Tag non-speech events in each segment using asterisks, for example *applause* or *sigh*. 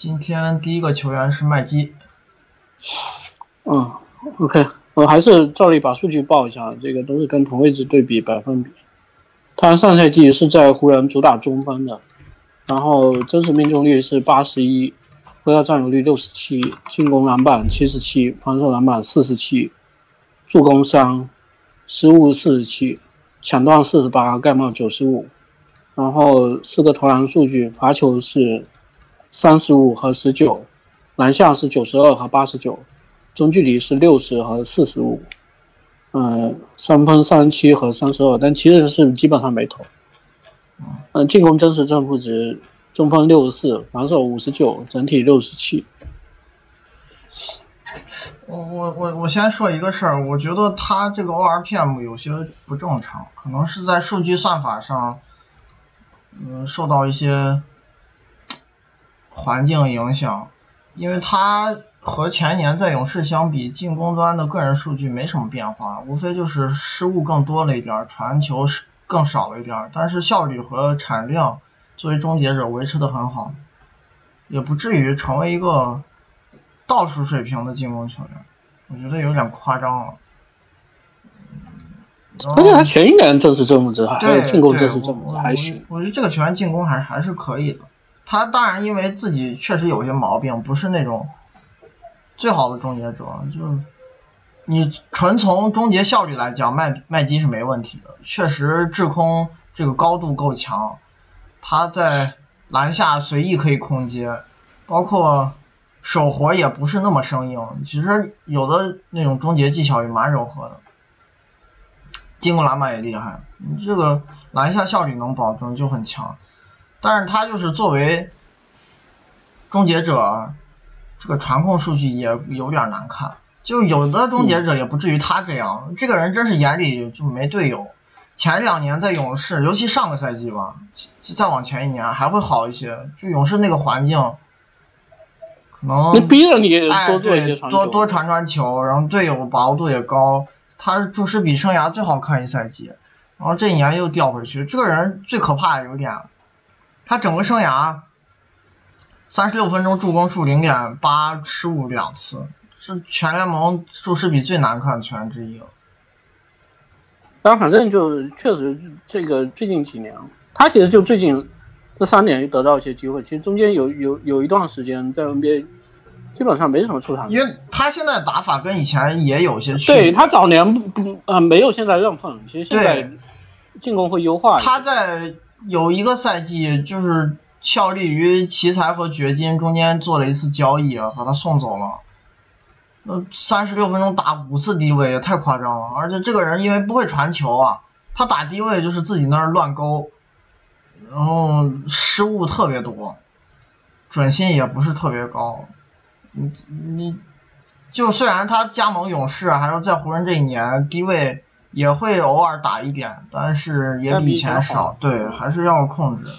今天第一个球员是麦基。嗯，OK，我还是照例把数据报一下，这个都是跟同位置对比百分比。他上赛季是在湖人主打中锋的，然后真实命中率是八十一，回合占有率六十七，进攻篮板七十七，防守篮板四十七，助攻三，失误四十七，抢断四十八，盖帽九十五，然后四个投篮数据，罚球是三十五和十九，篮下是九十二和八十九，中距离是六十和四十五。嗯，三分三十七和三十二，但其实是基本上没投。嗯，进攻真实正负值，中锋六十四，防守五十九，整体六十七。我我我我先说一个事儿，我觉得他这个 ORPM 有些不正常，可能是在数据算法上，嗯，受到一些环境影响，因为他。和前年在勇士相比，进攻端的个人数据没什么变化，无非就是失误更多了一点，传球是更少了一点，但是效率和产量作为终结者维持的很好，也不至于成为一个倒数水平的进攻球员，我觉得有点夸张了。而且他前一年正是正负值还进攻正式还行，我觉得这个球员进攻还还是可以的。他当然因为自己确实有些毛病，不是那种。最好的终结者就是，你纯从终结效率来讲，麦麦基是没问题的，确实制空这个高度够强，他在篮下随意可以空接，包括手活也不是那么生硬，其实有的那种终结技巧也蛮柔和的，进攻篮板也厉害，你这个篮下效率能保证就很强，但是他就是作为终结者。这个传控数据也有点难看，就有的终结者也不至于他这样。这个人真是眼里就没队友。前两年在勇士，尤其上个赛季吧，再往前一年还会好一些。就勇士那个环境，可能逼着你多做一些多多传传球，然后队友把握度也高。他就是比生涯最好看一赛季，然后这一年又掉回去。这个人最可怕的有点，他整个生涯。三十六分钟助攻数零点八，失误两次，是全联盟注释比最难看的球员之一了。但反正就确实这个最近几年，他其实就最近这三年得到一些机会。其实中间有有有一段时间在 NBA 基本上没什么出场。因为他现在打法跟以前也有些区别。对他早年不不呃没有现在让分，其实现在进攻会优化。他在有一个赛季就是。效力于奇才和掘金中间做了一次交易，把他送走了。那三十六分钟打五次低位也太夸张了，而且这个人因为不会传球啊，他打低位就是自己那儿乱勾，然后失误特别多，准心也不是特别高。你你，就虽然他加盟勇士，还有在湖人这一年低位也会偶尔打一点，但是也比以前少，对，还是要控制。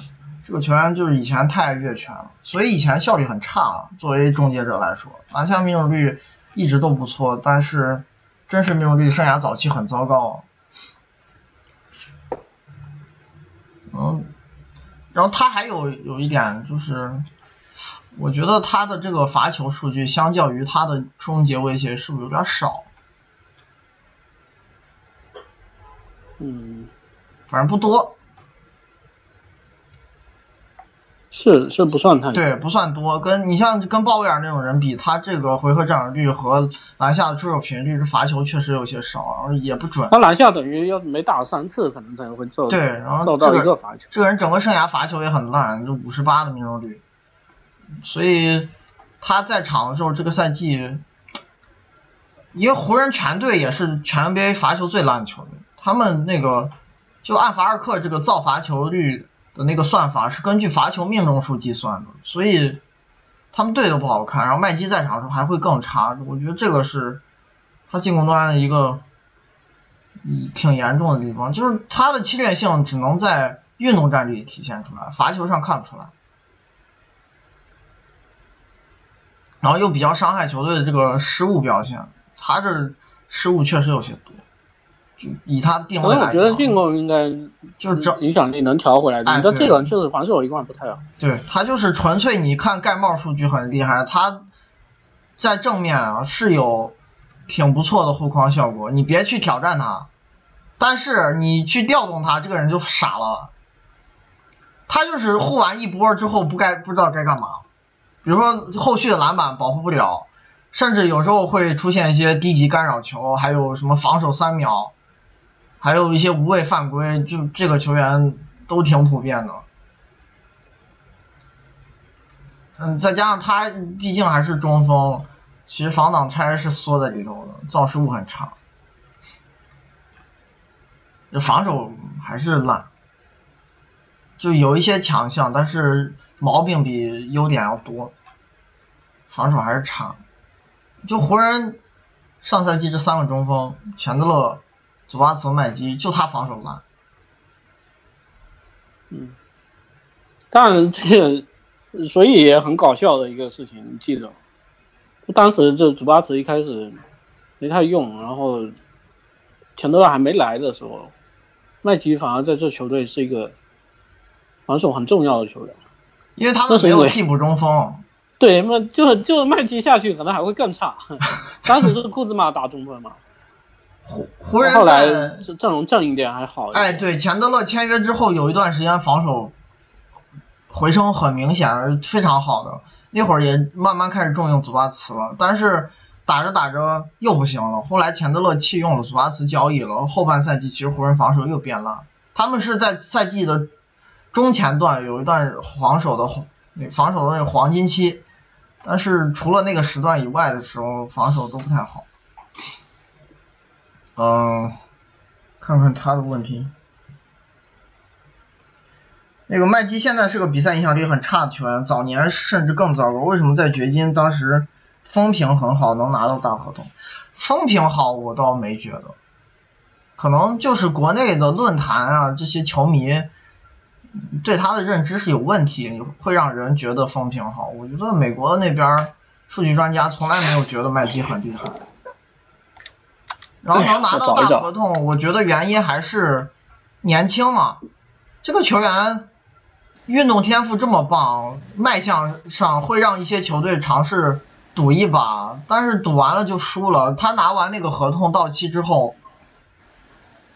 这个球员就是以前太越权了，所以以前效率很差。作为终结者来说，篮下命中率一直都不错，但是真实命中率生涯早期很糟糕。嗯，然后他还有有一点就是，我觉得他的这个罚球数据相较于他的终结威胁是不是有点少？嗯，反正不多。是是不算太对，不算多。跟你像跟鲍威尔那种人比，他这个回合占有率和篮下的出手频率，这罚球确实有些少，然后也不准。他篮下等于要没打三次，可能才会造对，然后造到一个罚球。这个人整个生涯罚球也很烂，就五十八的命中率。所以他在场的时候，这个赛季，因为湖人全队也是全 NBA 罚球最烂的球队，他们那个就按法尔克这个造罚球率。的那个算法是根据罚球命中数计算的，所以他们队都不好看。然后麦基在场的时候还会更差，我觉得这个是他进攻端的一个挺严重的地方，就是他的侵略性只能在运动战里体现出来，罚球上看不出来。然后又比较伤害球队的这个失误表现，他这失误确实有些多，就以他的定位我觉得来讲，进攻应该就是这影响力能调回来的哎，但这个人确实防守一贯不太好。对他就是纯粹你看盖帽数据很厉害，他在正面啊是有挺不错的护框效果，你别去挑战他，但是你去调动他，这个人就傻了。他就是护完一波之后不该不知道该干嘛，比如说后续的篮板保护不了，甚至有时候会出现一些低级干扰球，还有什么防守三秒，还有一些无谓犯规，就这个球员都挺普遍的。嗯，再加上他毕竟还是中锋，其实防挡拆是缩在里头的，造失误很差，这防守还是烂，就有一些强项，但是毛病比优点要多，防守还是差。就湖人上赛季这三个中锋，钱德勒、祖巴茨、麦基，就他防守烂。嗯，当然这个，所以也很搞笑的一个事情，你记得？就当时这祖巴茨一开始没太用，然后钱德勒还没来的时候，麦基反而在这球队是一个防守很重要的球员。因为他们没有替补中锋，对，那就就麦基下去可能还会更差。*laughs* 当时是库兹马打中锋嘛，湖湖人后来在阵阵容正一点还好。哎，对，钱德勒签约之后有一段时间防守回升很明显，非常好的。那会儿也慢慢开始重用祖巴茨了，但是打着打着又不行了。后来钱德勒弃用了，祖巴茨交易了。后半赛季其实湖人防守又变烂，他们是在赛季的中前段有一段防守的那防守的那个黄金期，但是除了那个时段以外的时候，防守都不太好。嗯，看看他的问题。那个麦基现在是个比赛影响力很差的球员，早年甚至更糟糕。为什么在掘金当时风评很好，能拿到大合同？风评好我倒没觉得，可能就是国内的论坛啊，这些球迷对他的认知是有问题，会让人觉得风评好。我觉得美国那边数据专家从来没有觉得麦基很厉害。然后能拿到大合同，我觉得原因还是年轻嘛。这个球员运动天赋这么棒，卖相上会让一些球队尝试赌一把，但是赌完了就输了。他拿完那个合同到期之后，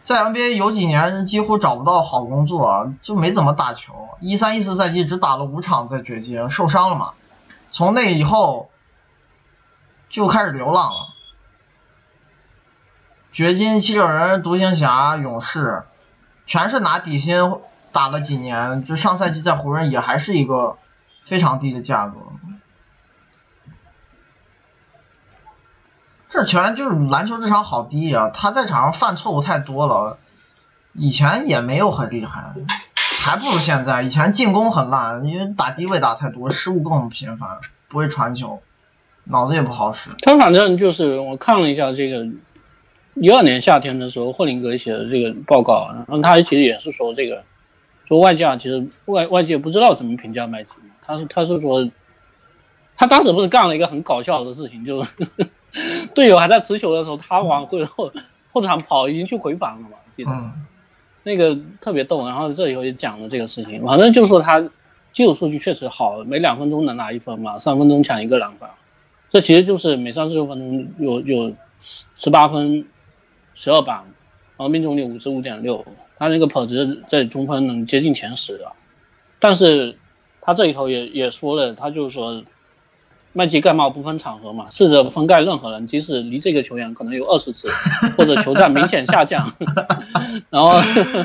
在 NBA 有几年几乎找不到好工作，就没怎么打球。一三一四赛季只打了五场在掘金，受伤了嘛。从那以后就开始流浪了。掘金、七六人、独行侠、勇士，全是拿底薪打了几年。就上赛季在湖人也还是一个非常低的价格。这球员就是篮球智商好低啊！他在场上犯错误太多了，以前也没有很厉害，还不如现在。以前进攻很烂，因为打低位打太多，失误更频繁，不会传球，脑子也不好使。他反正就是我看了一下这个。一二年夏天的时候，霍林格写的这个报告，然后他其实也是说这个，说外界其实外外界不知道怎么评价麦基，他是他是说，他当时不是干了一个很搞笑的事情，就是 *laughs* 队友还在持球的时候，他往后后后场跑，已经去回防了嘛，记得、嗯、那个特别逗。然后这里头也讲了这个事情，反正就说他基础数据确实好，每两分钟能拿一分嘛，三分钟抢一个篮板，这其实就是每三十六分钟有有十八分。十二板，然后命中率五十五点六，他那个跑值在中锋能接近前十的，但是他这里头也也说了，他就是说，麦基盖帽不分场合嘛，试着封盖任何人，即使离这个球员可能有二十次，或者球战明显下降，*laughs* *laughs* 然后，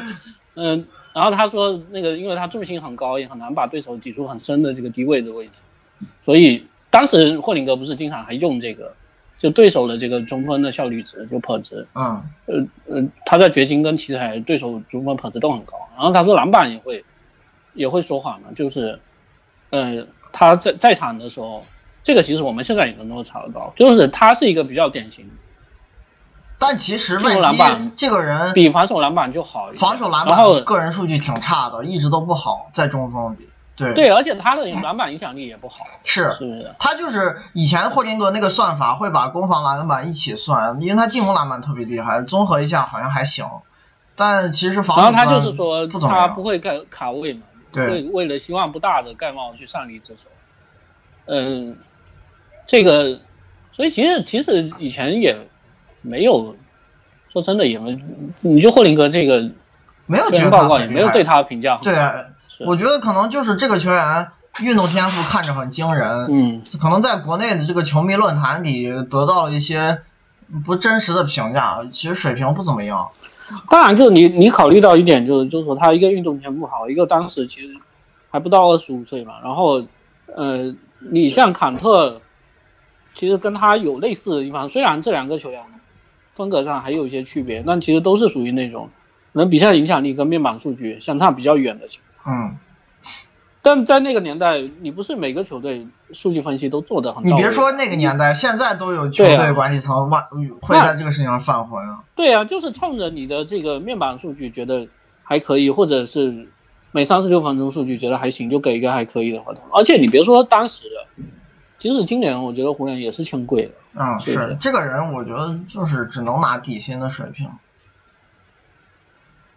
*laughs* 嗯，然后他说那个，因为他重心很高，也很难把对手挤出很深的这个低位的位置，所以当时霍林格不是经常还用这个。就对手的这个中锋的效率值，就跑值，嗯，呃呃，他在掘金跟奇才对手中锋跑值都很高。然后他说篮板也会也会说谎嘛，就是，呃，他在在场的时候，这个其实我们现在也能够查得到，就是他是一个比较典型。但其实麦基这个人比防守篮板就好一点，防守篮板个人数据挺差的，一直都不好，在中锋里。对。对，而且他的篮板影响力也不好，是。是不是？他就是以前霍林格那个算法会把攻防篮板一起算，因为他进攻篮板特别厉害，综合一下好像还行，但其实防守然后他就是说他不会盖卡位嘛，对。会为了希望不大的盖帽去上力之手。嗯，这个，所以其实其实以前也没有，说真的也没，你就霍林格这个没有虽然报告也没有对他的评价对好，是我觉得可能就是这个球员运动天赋看着很惊人，嗯，可能在国内的这个球迷论坛里得到了一些不真实的评价，其实水平不怎么样。当然，就你你考虑到一点，就是就是说他一个运动天赋好，一个当时其实还不到二十五岁嘛，然后呃，你像坎特，其实跟他有类似的地方，虽然这两个球员风格上还有一些区别，但其实都是属于那种能比赛影响力跟面板数据相差比较远的情况。嗯，但在那个年代，你不是每个球队数据分析都做得很到位。你别说那个年代，现在都有球队管理层万会在这个事情上犯浑啊。对啊，就是冲着你的这个面板数据觉得还可以，或者是每三十六分钟数据觉得还行，就给一个还可以的合同。而且你别说当时的，即使今年我觉得湖人也是欠贵的。嗯，是是这个人，我觉得就是只能拿底薪的水平。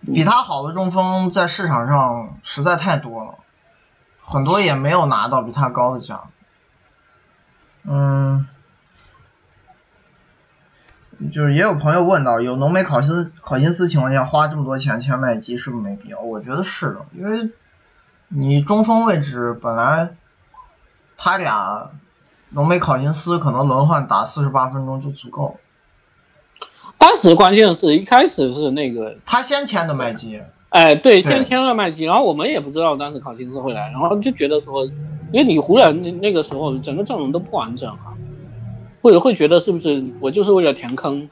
比他好的中锋在市场上实在太多了，很多也没有拿到比他高的价。嗯，就是也有朋友问到，有浓眉考辛考辛斯情况下花这么多钱签麦基是不是没必要？我觉得是的，因为你中锋位置本来他俩浓眉考辛斯可能轮换打四十八分钟就足够了。当时关键是一开始是那个，他先签的麦基，哎，对，先签了麦基，然后我们也不知道当时考辛斯会来，然后就觉得说，因为你湖人那那个时候整个阵容都不完整啊，会会觉得是不是我就是为了填坑，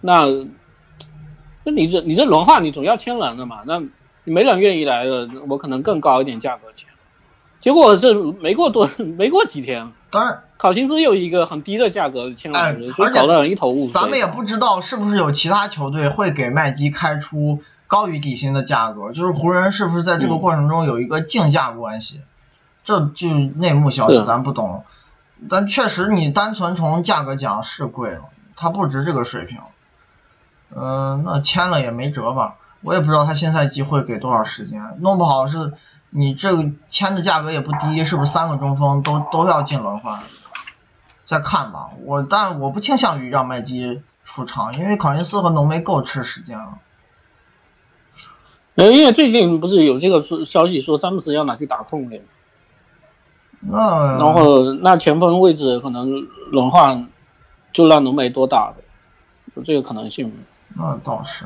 那那你这你这轮换你总要签人的嘛，那你没人愿意来了，我可能更高一点价格签，结果这没过多 *laughs* 没过几天，当然考辛斯又一个很低的价格签哎了，所而且以搞得人一头雾水。咱们也不知道是不是有其他球队会给麦基开出高于底薪的价格，就是湖人是不是在这个嗯。过程中有一个竞价关系，这就内幕消息咱不懂，但确实你单纯从价格讲是贵了，他不值这个水平。嗯、那签了也没辙吧，我也不知道他新赛季会给多少时间，弄不好是你这个签的价格也不低，是不是三个中锋都都要进轮换？再看吧，我但我不倾向于让麦基出场，因为考辛斯和浓眉够吃时间了。呃，因为最近不是有这个说消息说詹姆斯要拿去打控卫，那然后那前锋位置可能轮换就让浓眉多打呗，有这个可能性。那倒是，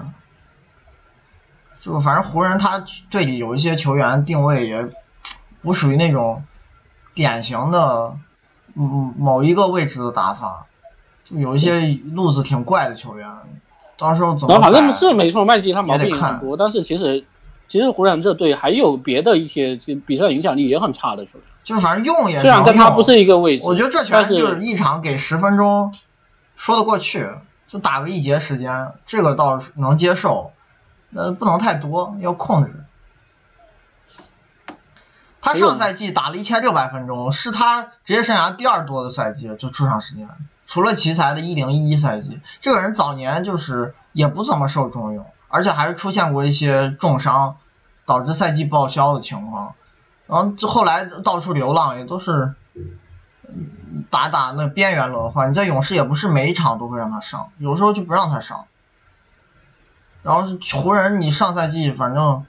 就反正湖人他队里有一些球员定位也不属于那种典型的嗯某一个位置的打法，就有一些路子挺怪的球员，到时候怎么反正是没错，麦基他毛病很多，但是其实其实湖人这队还有别的一些就比赛影响力也很差的球员，就反正用也虽然跟他不是一个位置，我觉得这但拳就是是一场给十分钟说得过去，就打个一节时间，这个倒是能接受，呃，不能太多，要控制。他上赛季打了一千六百分钟，是他职业生涯第二多的赛季，就出场时间，除了奇才的一零一一赛季。这个人早年就是也不怎么受重用，而且还是出现过一些重伤，导致赛季报销的情况。然后后来到处流浪，也都是打打那边缘轮换。你在勇士也不是每一场都会让他上，有时候就不让他上。然后是湖人，你上赛季反正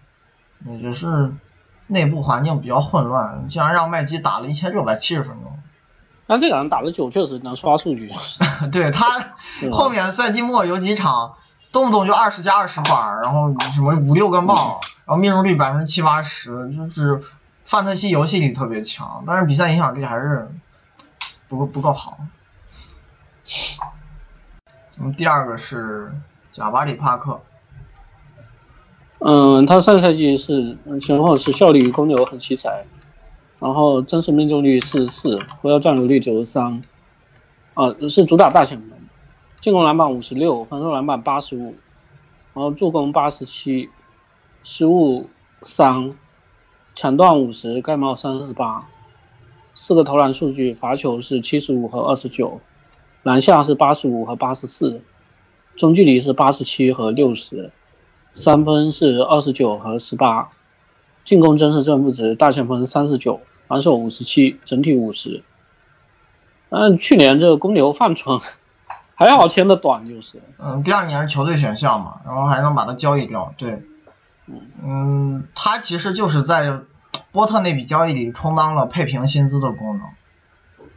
也是内部环境比较混乱，竟然让麦基打了一千六百七十分钟。但这个人打的久，确实能刷数据。*laughs* 对他后面赛季末有几场，动不动就二十加二十板，然后什么五六个帽，然后命中率百分之七八十，就是范特西游戏里特别强，但是比赛影响力还是不够不够好。那么第二个是贾巴里帕克，嗯，他上赛季是嗯前后是效率公牛和奇才，然后真实命中率四十四，回合占有率九十三，啊是主打大前锋，进攻篮板五十六，防守篮板八十五，然后助攻八十七，失误三，抢断五十，盖帽三十八，四个投篮数据，罚球是七十五和二十九，篮下是八十五和八十四，中距离是八十七和六十，三分是二十九和十八，进攻真实正负值大前锋三十九，防守五十七，整体五十。嗯，去年这个公牛犯蠢还好签的短，就是。嗯，第二年是球队选项嘛，然后还能把他交易掉，对，嗯，他其实就是在波特那笔交易里充当了配平薪资的功能，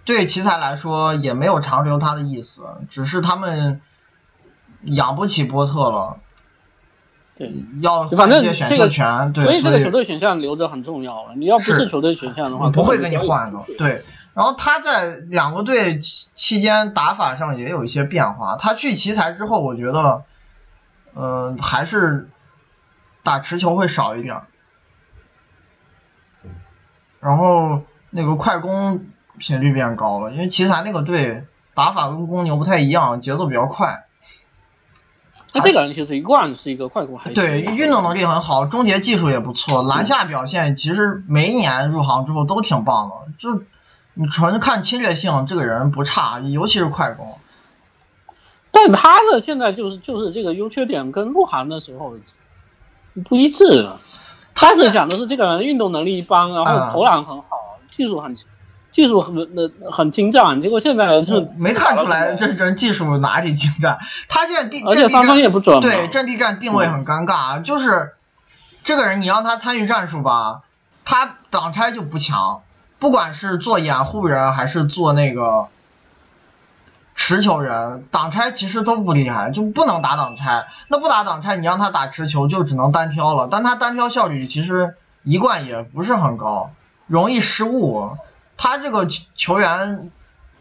对奇才来说也没有长留他的意思，只是他们养不起波特了，对，要反正这个秀权，对，所以这个球队选项留着很重要了。你要不是是球队选项的话，不会给你换的，对。然后他在两个队期期间打法上也有一些变化。他去奇才之后，我觉得，嗯、还是打持球会少一点，然后那个快攻频率变高了，因为奇才那个队打法跟公牛不太一样，节奏比较快。那这个人其实一贯是一个快攻对，运动能力很好，终结技术也不错，篮下表现其实每一年入行之后都挺棒的。就你纯看侵略性，这个人不差，尤其是快攻。但他的现在就是就是这个优缺点跟鹿晗的时候不一致。他是讲的是这个人运动能力一般，然嗯后投篮很好，技术很技术很那很精湛，结果现在是没看出来这人技术哪里精湛。他现在地而且三分也不准。对阵地战定位很尴尬，就是这个人你让他参与战术吧，他挡拆就不强，不管是做掩护人还是做那个持球人，挡拆其实都不厉害，就不能打挡拆。那不打挡拆，你让他打持球就只能单挑了，但他单挑效率其实一贯也不是很高，容易失误。他这个球员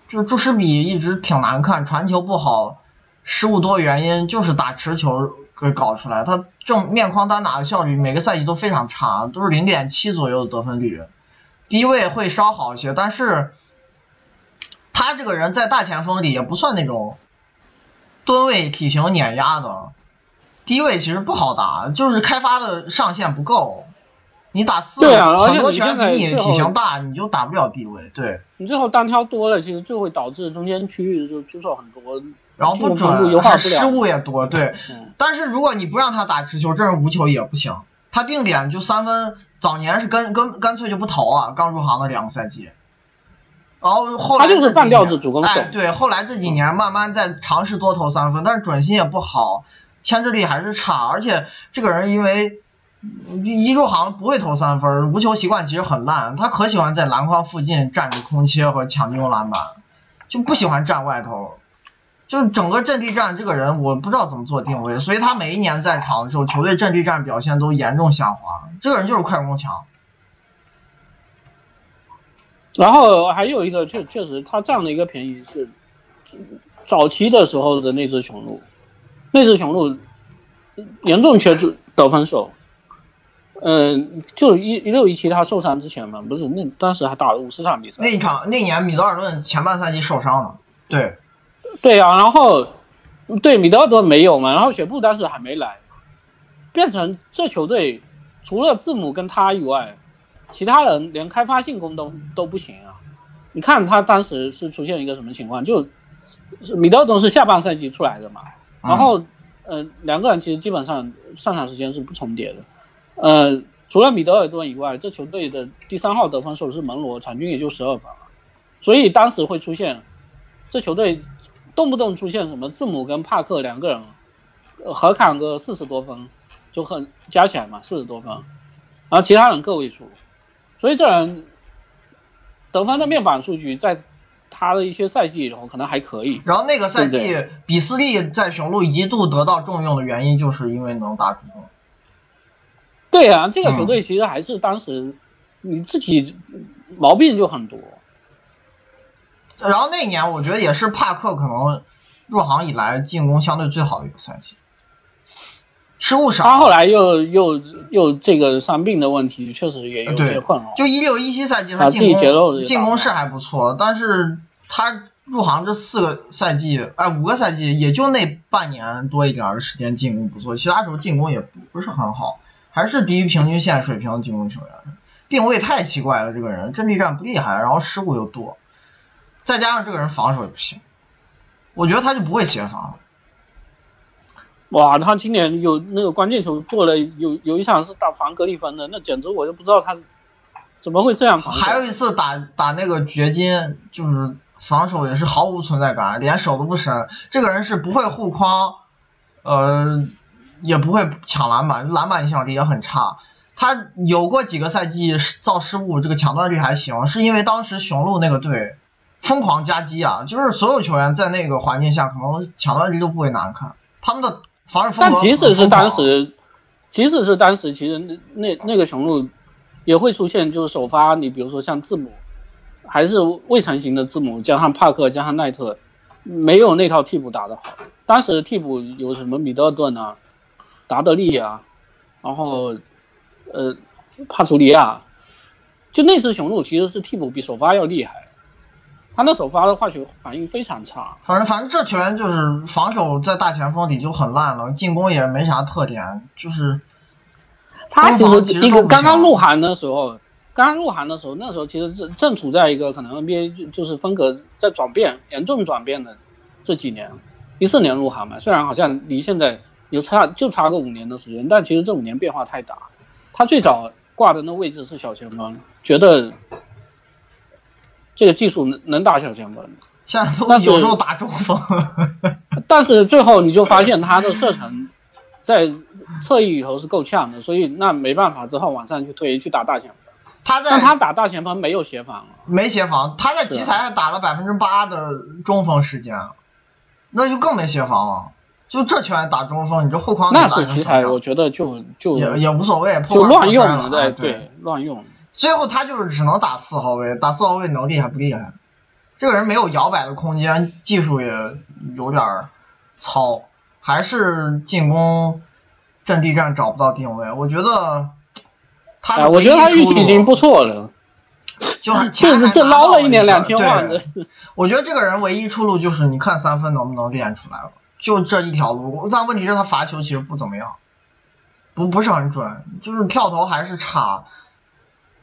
就注视比一直挺难看，传球不好，失误多原因就是打持球给搞出来。他正面框单打的效率每个赛季都非常差，都是零点七左右的得分率，低位会稍好一些，但是他这个人在大前锋里也不算那种吨位体型碾压的，低位其实不好打，就是开发的上限不够。你打四对啊很多球员比你体型大，你就打不了低位，对。你最后单挑多了，其实就会导致中间区域就出手很多，然后不准，失误也多，对。嗯但是如果你不让他打持球，这是无球也不行。他定点就三分，早年是跟跟干脆就不投啊，刚入行的两个赛季。然后后来他就是半吊年子主攻手哎，对，后来这几年慢慢在尝试多投三分，但是准心也不好，牵制力还是差，而且这个人因为嗯一入行不会投三分，无球习惯其实很烂，他可喜欢在篮筐附近站着空切和抢进攻篮板，就不喜欢站外头。就整个阵地战这个人，我不知道怎么做定位，所以他每一年在场的时候，球队阵地战表现都严重下滑。这个人就是快攻强，然后还有一个确确实他占了一个便宜是早期的时候的那只雄鹿，那只雄鹿严重缺得得分手。嗯，就一一六一七他受伤之前嘛，不是那当时还打了五十场比赛。那一场那年米德尔顿前半赛季受伤了，对，对啊，然后对米德尔顿没有嘛，然后雪布当时还没来，变成这球队除了字母跟他以外，其他人连开发进攻都都不行啊。你看他当时是出现一个什么情况？就是米德尔顿是下半赛季出来的嘛，然后呃两个人其实基本上上场时间是不重叠的，呃除了米德尔顿以外，这球队的第三号得分手是门罗，场均也就十二分了，所以当时会出现这球队动不动出现什么字母跟帕克两个人呃合砍个四十多分，就很加起来嘛四十多分，然后其他人个位数，所以这人得分的面板数据在他的一些赛季里头可能还可以。然后那个赛季对比斯利在雄鹿一度得到重用的原因，就是因为能打主攻。对啊，这个球嗯队其实还是当时你自己毛病就很多。然后那一年我觉得也是帕克可能入行以来进攻相对最好的一个赛季，失误少。他后来又又又这个伤病的问题，确实也有些困扰。就一六一七赛季他进攻进攻是还不错，但是他入行这四个赛季，哎五个赛季也就那半年多一点的时间进攻不错，其他时候进攻也不是很好，还是低于平均线水平的进攻球员。定位太奇怪了，这个人阵地战不厉害，然后失误又多，再加上这个人防守也不行，我觉得他就不会协防。哇，他今年有那个关键球做了，有有一场是打防格里芬的，那简直我就不知道他怎么会这样防。还有一次打打那个掘金，就是防守也是毫无存在感，连手都不伸。这个人是不会护框，呃，也不会抢篮板，篮板影响力也很差。他有过几个赛季造失误，这个抢断率还行，是因为当时雄鹿那个队疯狂夹击啊，就是所有球员在那个环境下可能抢断率都不会难看，他们的防守风格。但即使是当时，即使是当时，其实那那那个雄鹿也会出现，就是首发，你比如说像字母，还是未成型的字母，加上帕克，加上奈特，没有那套替补打得好。当时替补有什么米德尔顿啊，达德利啊，然后。呃，帕楚利亚，就那次雄鹿其实是替补比首发要厉害，他那首发的化学反应非常差。反正反正这球员就是防守在大前锋里就很烂了，进攻也没啥特点，就是他其实一个刚刚入行的时候，刚刚入行的时候，那时候其实正正处在一个可能 NBA 就是风格在转变严重转变的这几年，一四年入行嘛，虽然好像离现在有差就差个五年的时间，但其实这五年变化太大。他最早挂的那位置是小前锋，觉得这个技术能能打小前锋，现在都有时候打中锋。*laughs* 但是最后你就发现他的射程在侧翼里头是够呛的，所以那没办法，只好往上去推去打大前锋。他在但他打大前锋没有协防，没协防。他在集才打了百分之八的中锋时间，那就更没协防了。就这拳打中锋，你这后框那是奇才，我觉得就就也也无所谓，就乱用了，对对乱用。最后他就是只能打四号位，打四号位能厉害不厉害？这个人没有摇摆的空间，技术也有点糙，还是进攻阵地战找不到定位。我觉得他我觉得他运气已经不错了，*laughs* 就 *laughs* 这是这捞了一年两千万，这我觉得这个人唯一出路就是你看三分能不能练出来了。就这一条路，但问题是，他罚球其实不怎么样，不不是很准，就是跳投还是差，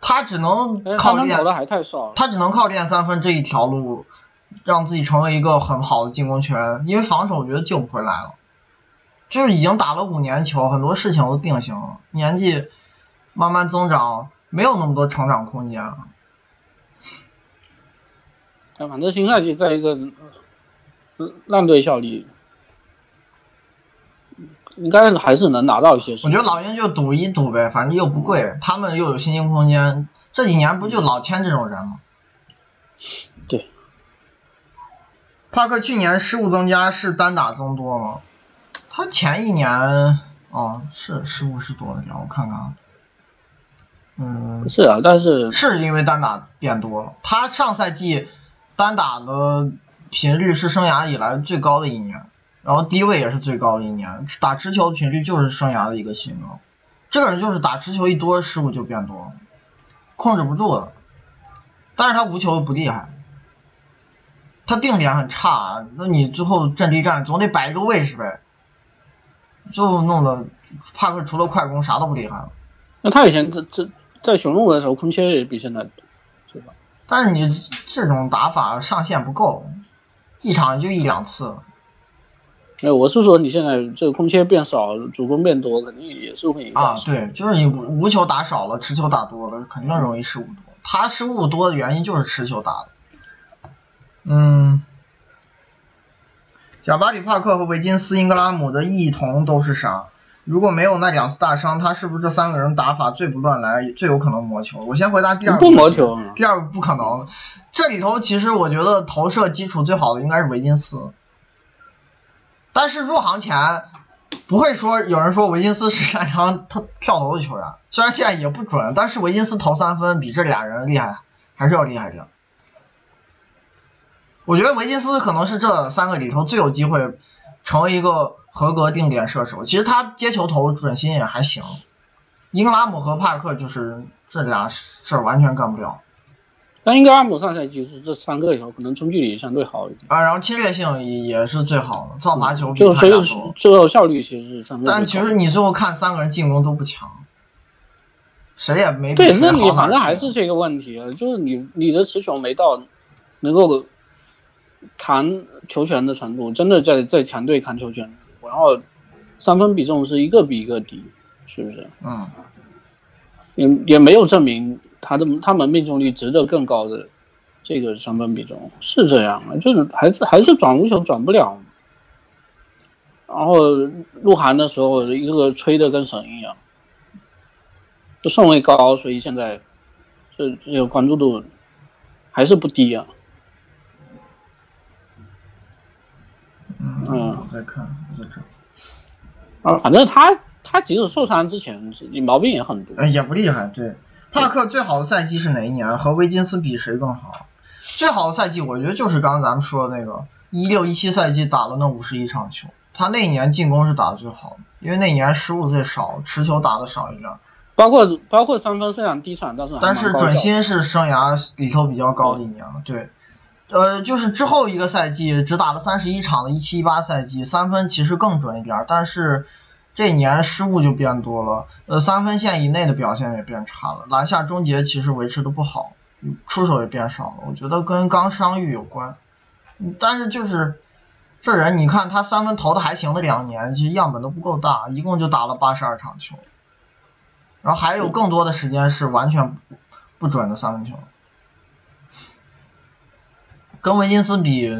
他只能靠练，他只能靠练三分这一条路，让自己成为一个很好的进攻球员，因为防守我觉得救不回来了，就是已经打了五年球，很多事情都定型了，年纪慢慢增长，没有那么多成长空间了。反正新赛季在一个烂队效力。应该还是能拿到一些。我觉得老鹰就赌一赌呗，反正又不贵，他们又有薪金空间。这几年不就老签这种人吗？对。帕克去年失误增加是单打增多吗？他前一年哦是失误是多了点，我看看啊。嗯。是啊，但是是因为单打变多了。他上赛季单打的频率是生涯以来最高的一年。然后低位也是最高的一年，打持球频率就是生涯的一个新高。这个人就是打持球一多，失误就变多，控制不住了。但是他无球不厉害，他定点很差，那你最后阵地战总得摆一个位置呗。最后弄得帕克除了快攻啥都不厉害了。那他以前这这在雄鹿的时候空切也比现在多，是吧？但是你这种打法上限不够，一场就一两次。哎，我是说你现在这个空切变少，主攻变多，肯定也是会影响。啊，对，就是你无球打少了，持球打多了，肯定容易失误多。他失误多的原因就是持球打的。嗯，贾巴里·帕克和维金斯·英格拉姆的异同都是啥？如果没有那两次大伤，他是不是这三个人打法最不乱来，最有可能磨球？我先回答第二个。不磨球。第二个不可能。这里头其实我觉得投射基础最好的应该是维金斯。但是入行前不会说有人说维金斯是擅长跳跳投的球员，虽然现在也不准，但是维金斯投三分比这俩人厉害，还是要厉害点。我觉得维金斯可能是这三个里头最有机会成为一个合格定点射手。其实他接球投准心也还行，英格拉姆和帕克就是这俩事儿完全干不了。但英格拉姆上赛季是这三个里头可能中距离相对好一点。啊，然后侵略性也也是最好的，造罚球就所以最后效率其实是。但其实你最后看三个人进攻都不强，谁也没对，那你反正还是这个问题，就是你你的持球没到能够扛球权的程度，真的在在强队扛球权，然后三分比重是一个比一个低，是不是？嗯，也也没有证明他的他们命中率值得更高的这个三分比重，是这样啊，就是还是还是转无球转不了。然后鹿晗的时候，一个个吹的跟神一样，都顺位高，所以现在这这个关注度还是不低啊。嗯，嗯我在看，我在看，啊，反正他他即使受伤之前，毛病也很多。哎，也不厉害。对，帕克最好的赛季是哪一年？和威金斯比谁更好？最好的赛季，我觉得就是刚刚咱们说的那个一六一七赛季打了那五十一场球，他那一年进攻是打的最好的，因为那年失误最少，持球打的少一点，包括包括三分虽然低产，但是但是准心是生涯里头比较高的一年了。对，呃，就是之后一个赛季只打了三十一场的一七一八赛季，三分其实更准一点，但是这一年失误就变多了，呃，三分线以内的表现也变差了，篮下终结其实维持的不好，出手也变少了，我觉得跟刚伤愈有关。但是就是这人，你看他三分投的还行的两年，其实样本都不够大，一共就打了八十二场球，然后还有更多的时间是完全不准的三分球。跟维金斯比，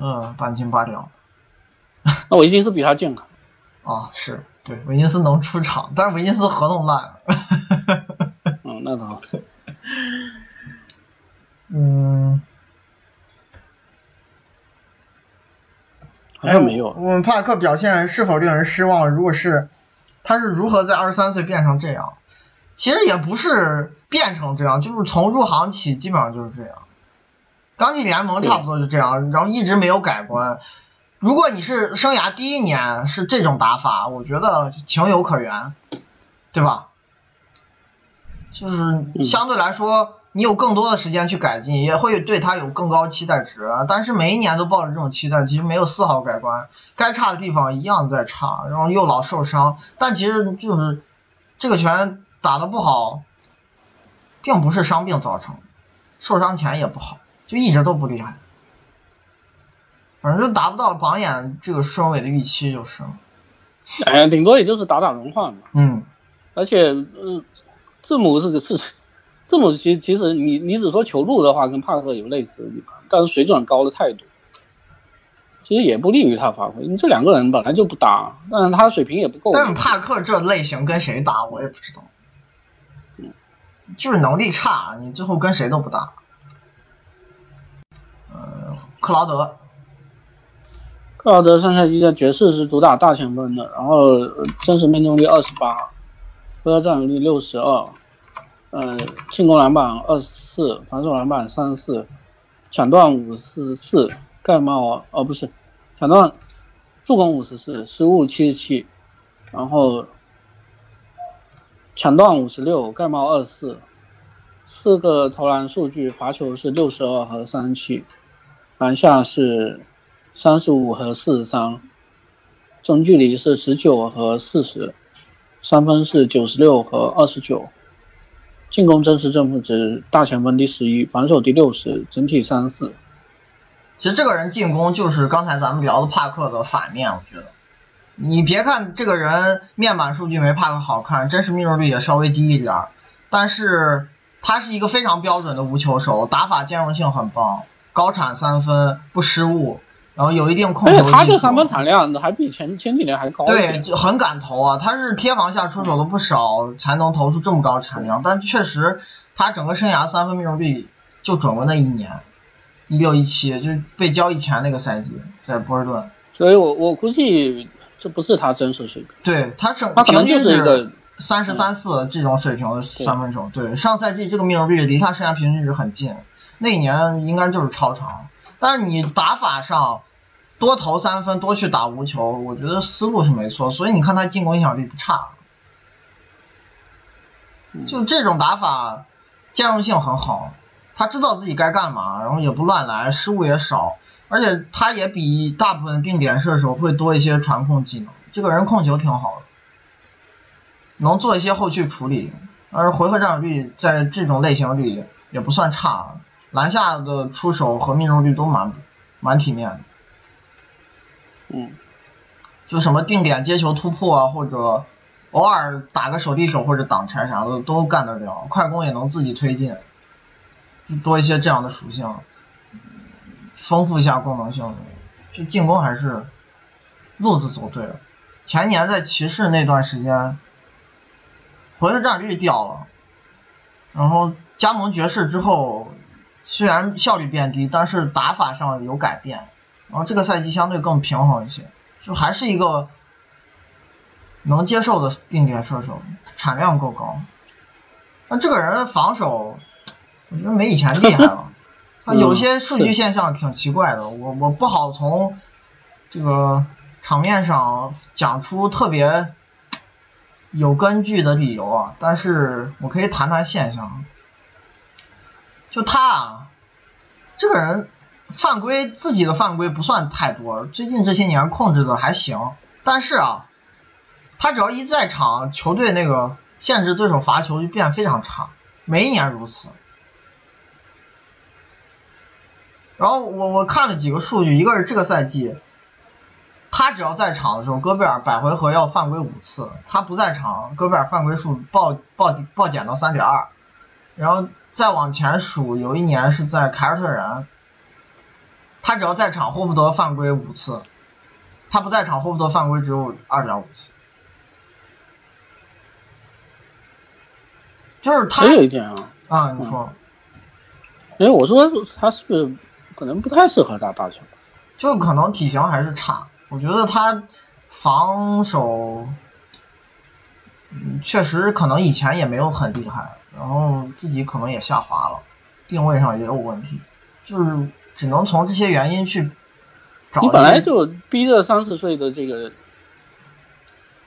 呃，半斤八两 *laughs* 那我一定是比他健康。啊，是对，维金斯能出场，但是维金斯合同烂。*laughs* 嗯，那倒是。嗯，好像没有。我们帕克表现是否令人失望？如果是，他是如何在二十三岁变成这样？其实也不是变成这样，就是从入行起基本上就是这样。刚进联盟差不多就这样，然后一直没有改观。如果你是生涯第一年是这种打法，我觉得情有可原，对吧？就是相对来说，你有更多的时间去改进，也会对他有更高期待值。但是每一年都抱着这种期待，其实没有丝毫改观，该差的地方一样在差，然后又老受伤。但其实就是这个拳打的不好，并不是伤病造成，受伤前也不好，就一直都不厉害。反正就达不到榜眼这个双尾的预期就是了。哎呀，顶多也就是打打轮换嘛。嗯，而且，呃，字母是个是，字母其其实你你只说球路的话，跟帕克有类似的地方，但是水准高了太多，其实也不利于他发挥。你这两个人本来就不搭，但是他水平也不够。但是帕克这类型跟谁搭我也不知道，就是能力差，你最后跟谁都不搭。呃，克劳德，克劳德上赛季在爵士是主打大前锋的，然后真实命中率二十八，回合占有率六十二，呃，进攻篮板二十四，防守篮板三十四，抢断五十四，盖帽哦不是，抢断助攻五十四，失误七十七，然后抢断五十六，盖帽二十四，四个投篮数据，罚球是六十二和三十七，篮下是三十五和四十三，中距离是十九和四十，三分是九十六和二十九，进攻真实正负值大前锋第十一，防守第六十，整体三十四。其实这个人进攻就是刚才咱们聊的帕克的反面，我觉得。你别看这个人面板数据没帕克好看，真实命中率也稍微低一点，但是他是一个非常标准的无球手，打法兼容性很棒，高产三分不失误，然后有一定控而球技术。且他这三分产量还比前前几年还高对，就很敢投啊！他是贴防下出手的不少，才能投出这么高产量。但确实，他整个生涯三分命中率就准过那一年，一六一七，就是被交易前那个赛季，在波士顿。所以我我估计这不是他真实水平，对他整他可能平均就是一个三十三四这种水平的三分手。对，上赛季这个命中率离他生涯平均值很近，那一年应该就是超长。但是你打法上多投三分，多去打无球，我觉得思路是没错。所以你看他进攻影响力不差。就这种打法，兼容性很好，他知道自己该干嘛，然后也不乱来，失误也少，而且他也比大部分定点射手会多一些传控技能。这个人控球挺好的。能做一些后续处理，而回合占有率在这种类型里也不算差，篮下的出手和命中率都蛮蛮体面的。嗯，就什么定点接球突破啊，或者偶尔打个手递手或者挡拆啥的都干得了，快攻也能自己推进，多一些这样的属性，丰富一下功能性。就进攻还是路子走对了。前年在骑士那段时间，回合占有率掉了，然后加盟爵士之后，虽然效率变低，但是打法上有改变。然后这个赛季相对更平衡一些，就还是一个能接受的定点射手，产量够高。那这个人防守，我觉得没以前厉害了。*laughs* 他有些数据现象挺奇怪的，我我不好从这个场面上讲出特别有根据的理由啊，但是我可以谈谈现象。就他啊，这个人。犯规自己的犯规不算太多，最近这些年控制的还行。但是啊，他只要一在场，球队那个限制对手罚球就变非常差，每一年如此。然后我我看了几个数据，一个是这个赛季，他只要在场的时候，戈贝尔百回合要犯规五次，他不在场，戈贝尔犯规数暴暴暴减到三点二。然后再往前数，有一年是在凯尔特人。他只要在场，霍福德犯规五次；他不在场，霍福德犯规只有二点五次。就是他还有一点啊，啊，你说，因为我说他是不是可能不太适合打大球？就可能体型还是差。我觉得他防守，嗯，确实可能以前也没有很厉害，然后自己可能也下滑了，定位上也有问题，就是。只能从这些原因去找。你本来就逼着三十岁的这个，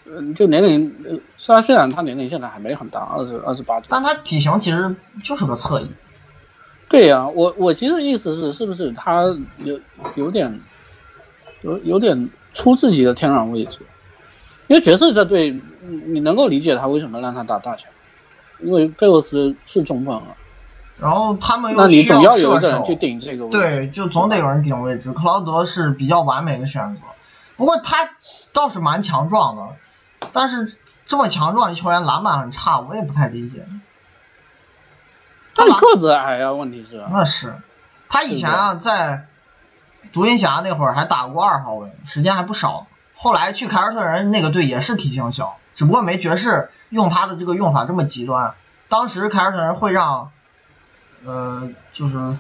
嗯，就年龄，虽然虽然他年龄现在还没很大，二十二十八但他体型其实就是个侧翼。对呀，我我其实意思是，是不是他有有点有有点出自己的天然位置？因为爵士这队，你能够理解他为什么让他打大球，因为费沃斯是中锋啊。然后他们又需要射手，对，就总得有人顶位置。克劳德是比较完美的选择，不过他倒是蛮强壮的，但是这么强壮的球员篮板很差，我也不太理解。他个子矮呀，问题是。那是，他以前啊在独行侠那会儿还打过二号位，时间还不少。后来去凯尔特人那个队也是体型小，只不过没爵士用他的这个用法这么极端。当时凯尔特人会让。呃，就是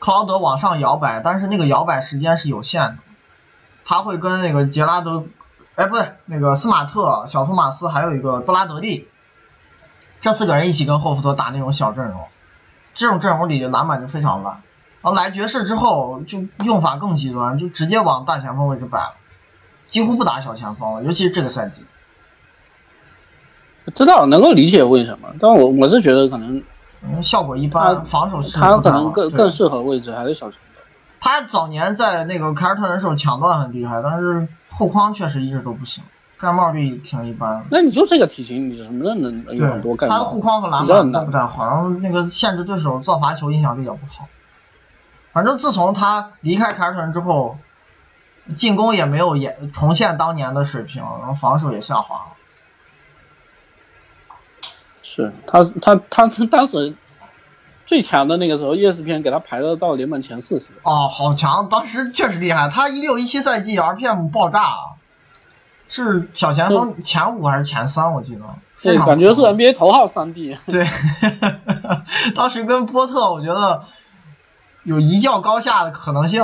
克劳德往上摇摆，但是那个摇摆时间是有限的。他会跟那个杰拉德，哎，不对，那个斯马特、小托马斯还有一个布拉德利，这四个人一起跟霍福德打那种小阵容，这种阵容里篮板就非常烂。然后来爵士之后，就用法更极端，就直接往大前锋位置摆了，几乎不打小前锋了，尤其是这个赛季。知道能够理解为什么，但我我是觉得可能。嗯，效果一般，防守是他可能更更适合位置还是小前锋。他早年在那个凯尔特人时候抢断很厉害，但是后框确实一直都不行，盖帽率挺一般。那你就这个体型，你什么能能有很多盖帽？他的护框和篮板都不太好，然后那个限制对手造罚球影响力也不好。反正自从他离开凯尔特人之后，进攻也没有也重现当年的水平，然后防守也下滑了。是他，他，他是当时最强的那个时候，ESPN 给他排到到联盟前四十。哦，好强！当时确实厉害。他一六一七赛季 RPM 爆炸，是小前锋前五还是前三？我记得。对，感觉是 NBA 头号三 D。对，*laughs* 当时跟波特，我觉得有一较高下的可能性。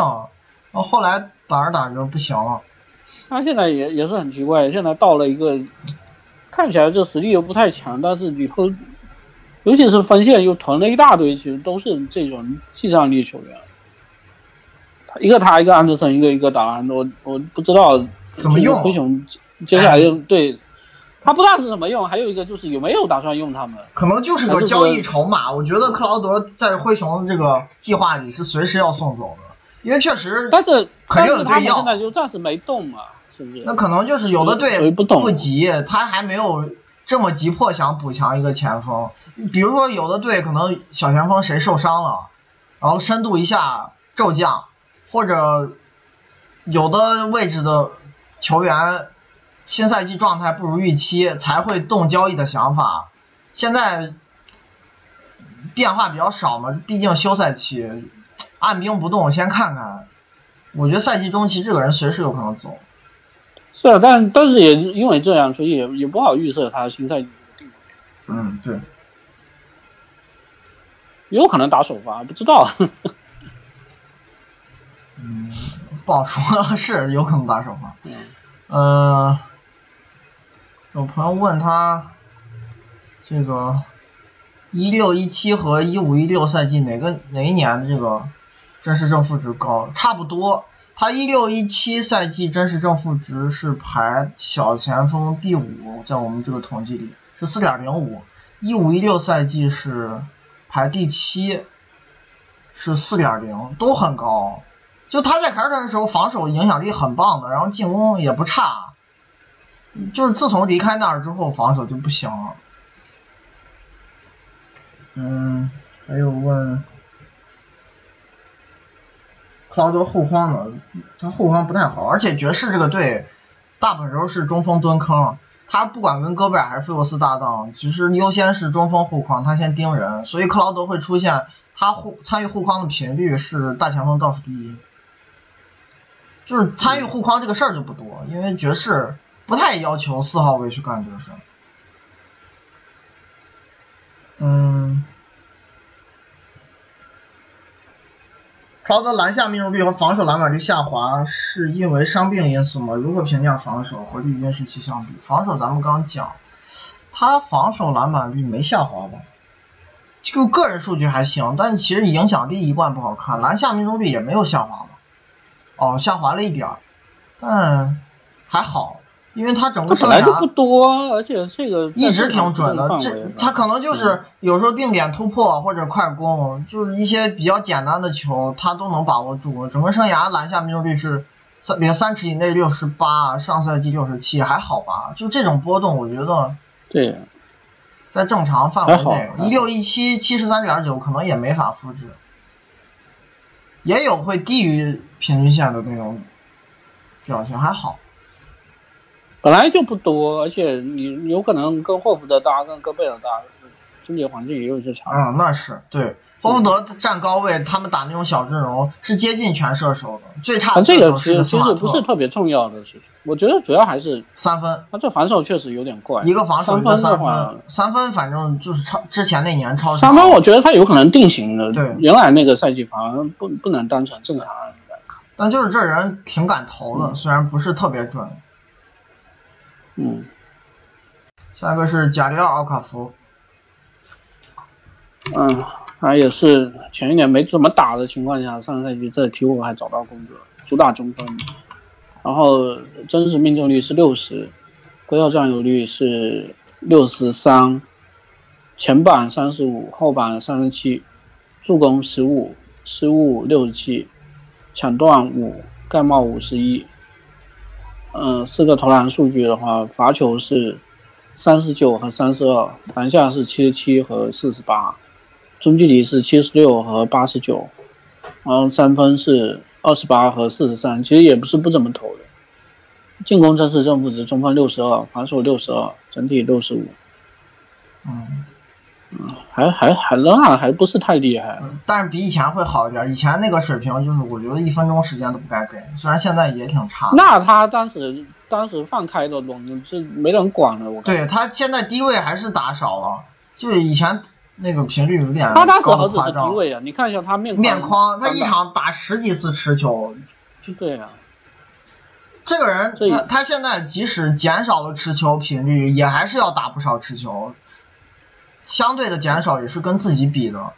然后后来打着打着不行了。他现在也也是很奇怪，现在到了一个。看起来这实力又不太强，但是以后，尤其是锋线又囤了一大堆，其实都是这种技战力球员。一个他，一个安德森，一个一个打兰，我我不知道怎么用。灰熊接下来用对，他不知道是怎么用，还有一个就是有没有打算用他们？可能就是个交易筹码。我觉得克劳德在灰熊这个计划里是随时要送走的，因为确实，但是肯定有要。他现在就暂时没动嘛。那可能就是有的队不不急，他还没有这么急迫想补强一个前锋。比如说有的队可能小前锋谁受伤了，然后深度一下骤降，或者有的位置的球员新赛季状态不如预期，才会动交易的想法。现在变化比较少嘛，毕竟休赛期，按兵不动，先看看。我觉得赛季中期这个人随时有可能走。是啊，但但是也因为这样，所以也也不好预测他新赛季的定位。嗯，对。有可能打首发，不知道。嗯，不好说，*laughs* 是有可能打首发。嗯。嗯。有朋友问他，这个一六一七和一五一六赛季哪个哪一年的这个真实正负值高？差不多。他一六一七赛季真实正负值是排小前锋第五，在我们这个统计里是四点零五。一五一六赛季是排第七，是四点零，都很高。就他在凯尔特人的时候，防守影响力很棒的，然后进攻也不差。就是自从离开那儿之后，防守就不行了。嗯，还有问。克劳德后框的，他后框不太好，而且爵士这个队大部分时候是中锋蹲坑，他不管跟戈贝尔还是费沃斯搭档，其实优先是中锋护框，他先盯人，所以克劳德会出现他护参与护框的频率是大前锋倒数第一，就是参与护框这个事儿就不多，因为爵士不太要求四号位去干这个事儿，嗯。劳德篮下命中率和防守篮板率下滑，是因为伤病因素吗？如何评价防守和绿军时期相比？防守咱们刚讲，他防守篮板率没下滑吧？这个个人数据还行，但其实影响力一贯不好看。篮下命中率也没有下滑吧？哦，下滑了一点，但还好。因为他整个生涯不多，而且这个一直挺准的。这他可能就是有时候定点突破或者快攻，就是一些比较简单的球，他都能把握住。整个生涯篮下命中率是三零三尺以内六十八，上赛季六十七，还好吧？就这种波动，我觉得对，在正常范围内，一六一七七十三点九可能也没法复制，也有会低于平均线的那种表现，还好。本来就不多，而且你有可能跟霍福德搭，跟戈贝尔搭，终结环境也有些差。嗯，那是对。霍福德站高位，他们打那种小阵容是接近全射手的，最差的这个其实其实不是特别重要的事情，我觉得主要还是三分。他这防守确实有点怪。一个防守，一个三分。三分反正就是超之前那年超。三分我觉得他有可能定型的，对，原来那个赛季反而不不能当成正常。但就是这人挺敢投的，虽然不是特别准。嗯，下一个是贾里奥·奥卡福。嗯，他也是前一年没怎么打的情况下，上赛季在鹈鹕还找到工作，主打中锋。然后真实命中率是六十，归要占有率是六十三，前板三十五，后板三十七，助攻十五，失误六十七，抢断五，盖帽五十一。嗯，四个投篮数据的话，罚球是三十九和三十二，篮下是七十七和四十八，中距离是七十六和八十九，然后三分是二十八和四十三，其实也不是不怎么投的。进攻真实正负值，中锋六十二，防守六十二，整体六十五。嗯。嗯，还还还仍然还不是太厉害，但是比以前会好一点。以前那个水平就是我觉得一分钟时间都不该给，虽然现在也挺差。那他当时当时放开的笼，这没人管了。我对他现在低位还是打少了，就是以前那个频率有点他当时何止是低位啊？你看一下他面面框，他一场打十几次持球，就对啊。这个人他他现在即使减少了持球频率，也还是要打不少持球。相对的减少也是跟自己比的，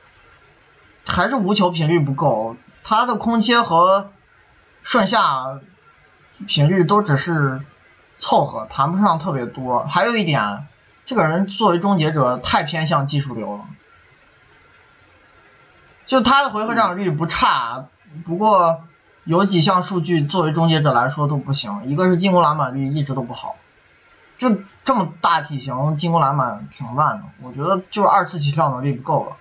还是无球频率不够，他的空切和顺下频率都只是凑合，谈不上特别多。还有一点，这个人作为终结者太偏向技术流了，就他的回合占有率不差，不过有几项数据作为终结者来说都不行，一个是进攻篮板率一直都不好，就这么大体型，进攻篮板挺慢的。我觉得就是二次起跳能力不够了，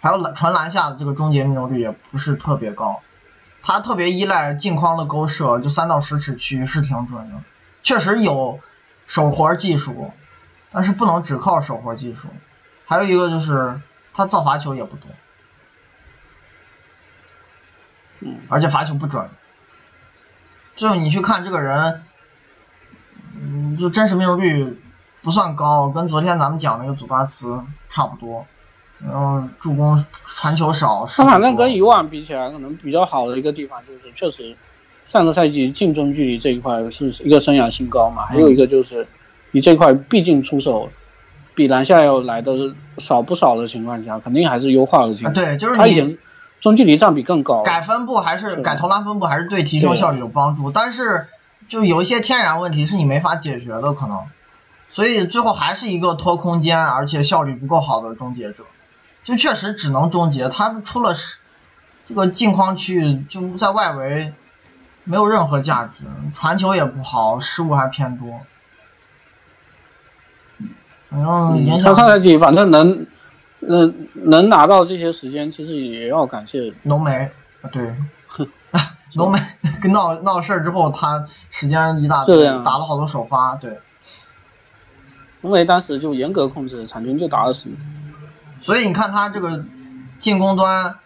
还有篮传篮下的这个终结命中率也不是特别高。他特别依赖近框的勾射，就三到十尺区是挺准的，确实有手活技术，但是不能只靠手活技术。还有一个就是他造罚球也不多，嗯，而且罚球不准。就你去看这个人，嗯，就真实命中率不算高，跟昨天咱们讲那个祖巴茨差不多。然后助攻、传球少，他反正跟以往比起来，可能比较好的一个地方就是，确实上个赛季近中距离这一块是一个生涯新高嘛。还有一个就是，你这块毕竟出手比篮下要来的少不少的情况下，肯定还是优化了进。对，就是他以前中距离占比更高。改分布还是改投篮分布还是对提升效率有帮助，但是就有一些天然问题是你没法解决的可能，所以最后还是一个拖空间而且效率不够好的终结者。就确实只能终结，他出了这个近框区域，就在外围没有任何价值，传球也不好，失误还偏多。反正影响。上赛季反正能，能能拿到这些时间，其实也要感谢浓眉。对，*laughs* 浓眉 *laughs* 跟闹闹事儿之后，他时间一大堆，打了好多首发。对，浓眉当时就严格控制场均就打二十。所以你看他这个进攻端，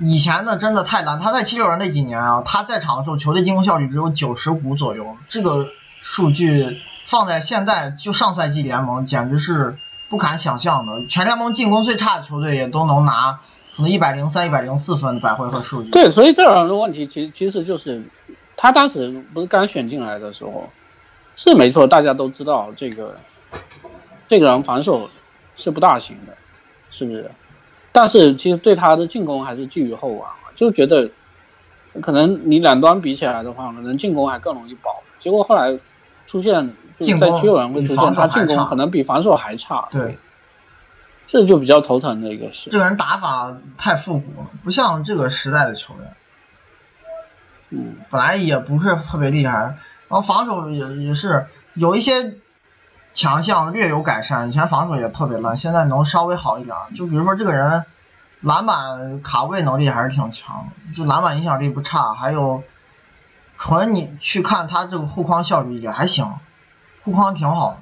以前的真的太烂。他在七六人那几年啊，他在场的时候，球队进攻效率只有九十五左右。这个数据放在现在就上赛季联盟，简直是不敢想象的。全联盟进攻最差的球队也都能拿可能一百零三、一百零四分百回合数据。对，所以这样的问题，其实其实就是他当时不是刚选进来的时候，是没错，大家都知道这个这个人防守是不大行的。是不是？但是其实对他的进攻还是寄予厚望，就觉得可能你两端比起来的话，可能进攻还更容易保。结果后来出现在七六人会出现他进攻可能比防守还差，对，这就比较头疼的一个事。这个人打法太复古了，不像这个时代的球员。嗯，本来也不是特别厉害，然后防守也也是有一些。强项略有改善，以前防守也特别烂，现在能稍微好一点。就比如说这个人，篮板卡位能力还是挺强，就篮板影响力不差。还有，纯你去看他这个护框效率也还行，护框挺好。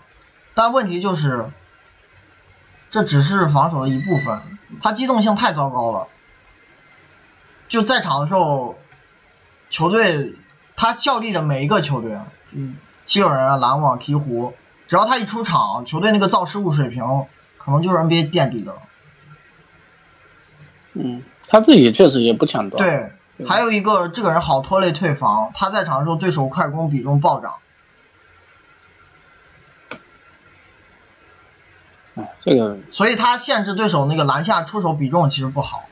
但问题就是，这只是防守的一部分，他机动性太糟糕了。就在场的时候，球队他效力的每一个球队，嗯，七六人、篮网、鹈鹕。只要他一出场，球队那个造失误水平可能就是 NBA 垫底的。嗯，他自己确实也不抢断。对，还有一个这个人好拖累退防，他在场的时候对手快攻比重暴涨。哎，这个。所以他限制对手那个篮下出手比重其实不好，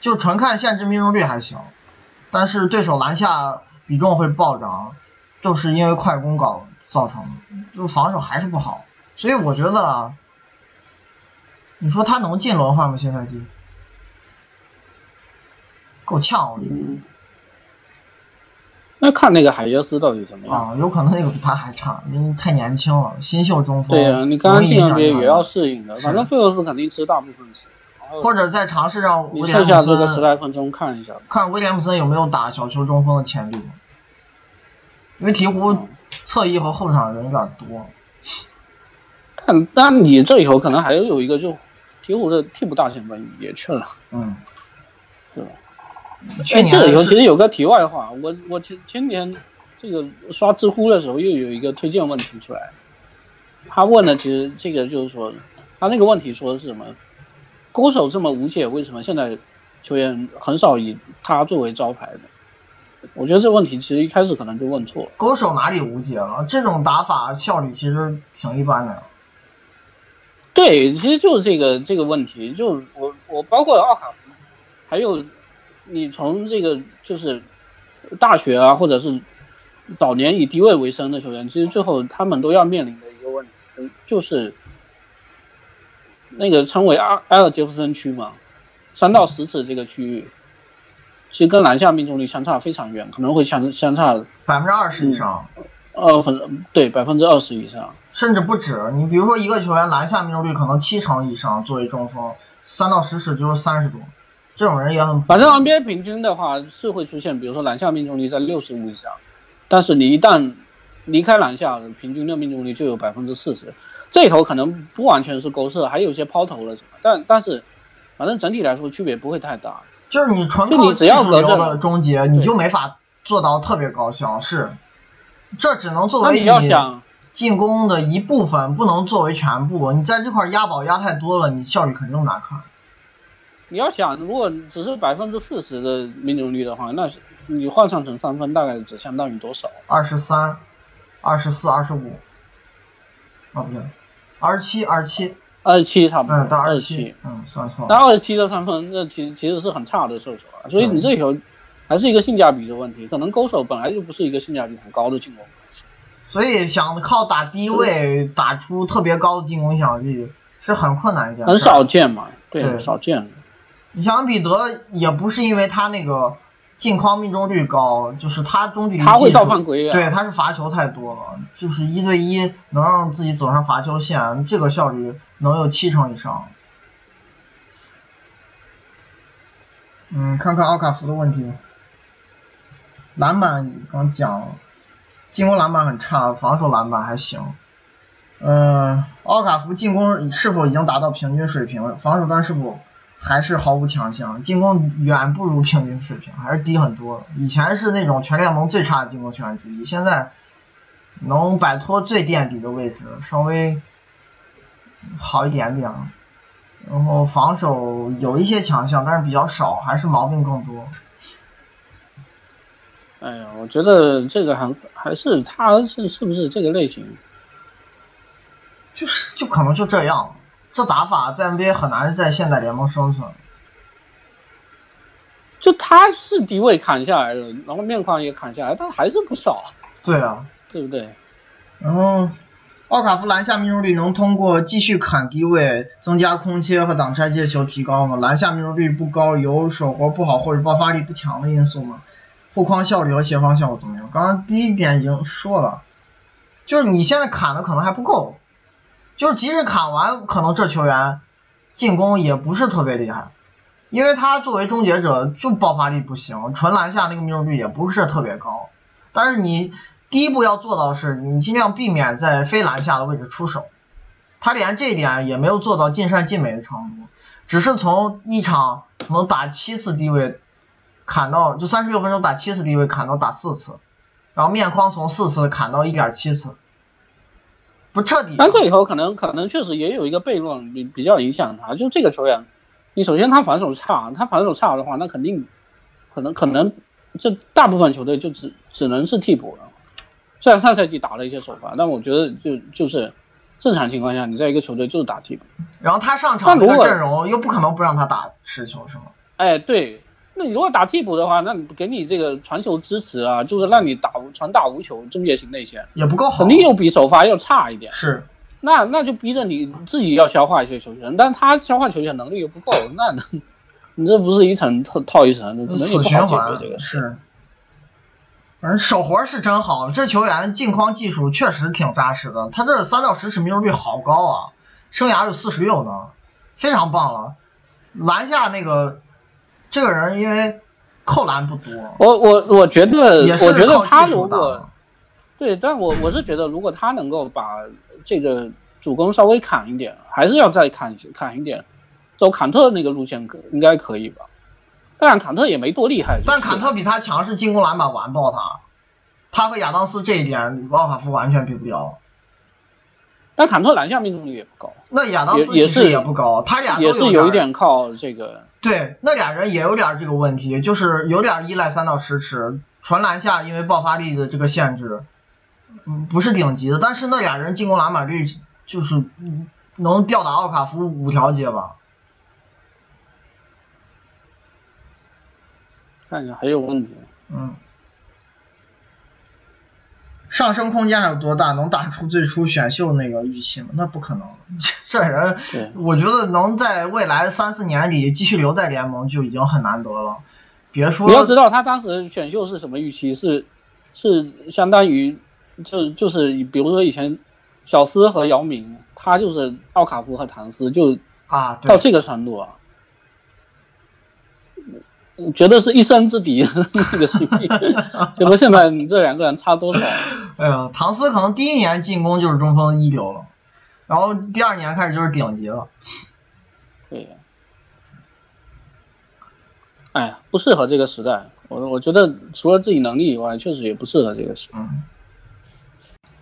就纯看限制命中率还行，但是对手篮下比重会暴涨，就是因为快攻搞。造成的，就防守还是不好，所以我觉得，你说他能进轮换吗？新赛季够呛，我觉得。那看那个海耶斯到底怎么样？啊，有可能那个比他还差，因为太年轻了，新秀中锋。对呀，你刚刚进 NBA 也要适应的，反正费沃斯肯定吃大部分吃。或者再尝试让威廉姆森。剩下这个十来分钟看一下。看威廉姆森有没有打小球中锋的潜力，因为鹈鹕。侧翼和后场人有点多，但但你这以后可能还有一个，就鹈鹕的替补大前锋也去了，嗯，对吧？哎，这里头其实有个题外话，我我前前年这个刷知乎的时候又有一个推荐问题出来，他问的其实这个就是说，他那个问题说的是什么？勾手这么无解，为什么现在球员很少以他作为招牌的？我觉得这问题其实一开始可能就问错了。勾手哪里无解了？这种打法效率其实挺一般的。对，其实就是这个这个问题，就我我包括奥卡，还有你从这个就是大学啊，或者是早年以低位为生的球员，其实最后他们都要面临的一个问题，就是那个称为阿埃尔杰弗森区嘛，三到十尺这个区域。其实跟篮下命中率相差非常远，可能会相相差百分之二十以上。二分对百分之二十以上，甚至不止。你比如说一个球员篮下命中率可能七成以上，作为中锋，三到十尺就是三十多，这种人也很。反正 NBA 平均的话是会出现，比如说篮下命中率在六十五以上，但是你一旦离开篮下，平均的命中率就有百分之四十。这头可能不完全是勾射，还有一些抛投了什么，但但是反正整体来说区别不会太大。就是你纯靠技术流的终结，你就没法做到特别高效。是，这只能作为你进攻的一部分，不能作为全部。你在这块押宝押太多了，你效率肯定难看。你要想，如果只是百分之四十的命中率的话，那是你换算成三分大概只相当于多少？二十三、二十四、二十五。哦，不对，二十七，二十七。二十七差不多，嗯，到二十七，嗯，算错。那二十七的三分，那其其实是很差的射手啊，所以你这球还是一个性价比的问题，可能勾手本来就不是一个性价比很高的进攻，所以想靠打低位打出特别高的进攻效率是很困难一件，很少见嘛，对，少见。你像彼得也不是因为他那个。近框命中率高，就是他中距离他会造犯规，对，他是罚球太多了，就是一对一能让自己走上罚球线，这个效率能有七成以上。嗯，看看奥卡福的问题，篮板刚讲了，进攻篮板很差，防守篮板还行。嗯，奥卡福进攻是否已经达到平均水平？防守端是否？还是毫无强项，进攻远不如平均水平，还是低很多。以前是那种全联盟最差的进攻球员之一，现在能摆脱最垫底的位置，稍微好一点点。然后防守有一些强项，但是比较少，还是毛病更多。哎呀，我觉得这个还还是他是是不是这个类型？就是就可能就这样。这打法在 NBA 很难在现代联盟生存。就他是低位砍下来了，然后面框也砍下来，但还是不少。对啊，对不对？然后奥卡夫篮下命中率能通过继续砍低位、增加空切和挡拆接球提高吗？篮下命中率不高，有手活不好或者爆发力不强的因素吗？护框效率和协防效果怎么样？刚刚第一点已经说了，就是你现在砍的可能还不够。就是即使砍完，可能这球员进攻也不是特别厉害，因为他作为终结者就爆发力不行，纯篮下那个命中率也不是特别高。但是你第一步要做到是，你尽量避免在非篮下的位置出手。他连这一点也没有做到尽善尽美的程度，只是从一场能打七次低位砍到，就三十六分钟打七次低位砍到打四次，然后面框从四次砍到一点七次。不彻底，但这里头可能可能确实也有一个悖论比比较影响他，就这个球员，你首先他防守差，他防守差的话，那肯定可能可能这大部分球队就只只能是替补了。虽然上赛季打了一些首发，但我觉得就就是正常情况下，你在一个球队就是打替补。然后他上场这个阵容又不可能不让他打持球，是吗？哎，对。那你如果打替补的话，那你给你这个传球支持啊，就是让你打传打无球，终结型内线也不够好，肯定又比首发要差一点。是，那那就逼着你自己要消化一些球权，但他消化球权能力又不够，那你这不是一层套套一层，能死循环。是，反正手活是真好，这球员镜框技术确实挺扎实的，他这三到十尺命中率好高啊，生涯有四十六呢，非常棒了。篮下那个。这个人因为扣篮不多，我我我觉得，我觉得他如果对，但我我是觉得，如果他能够把这个主攻稍微砍一点，还是要再砍砍一点，走坎特那个路线可应该可以吧？但，坎特也没多厉害，但坎特比他强，是进攻篮板完爆他，他和亚当斯这一点，奥卡夫完全比不了。但坎特篮下命中率也不高，那亚当斯其实也不高，他俩也是有一点靠这个。对，那俩人也有点这个问题，就是有点依赖三到十尺纯篮下，因为爆发力的这个限制，嗯，不是顶级的。但是那俩人进攻篮板率就是能吊打奥卡福五条街吧？看一下还有问题。嗯。上升空间还有多大？能打出最初选秀那个预期吗？那不可能。*laughs* 这人，我觉得能在未来三四年里继续留在联盟就已经很难得了。别说你要知道他当时选秀是什么预期，是是相当于就就是比如说以前小斯和姚明，他就是奥卡福和唐斯，就啊，对到这个程度啊，嗯觉得是一山之敌 *laughs* 那个水平。*laughs* 结果现在你这两个人差多少？哎呀，唐斯可能第一年进攻就是中锋一流了，然后第二年开始就是顶级了。对呀，哎呀，不适合这个时代。我我觉得除了自己能力以外，确实也不适合这个时代。嗯，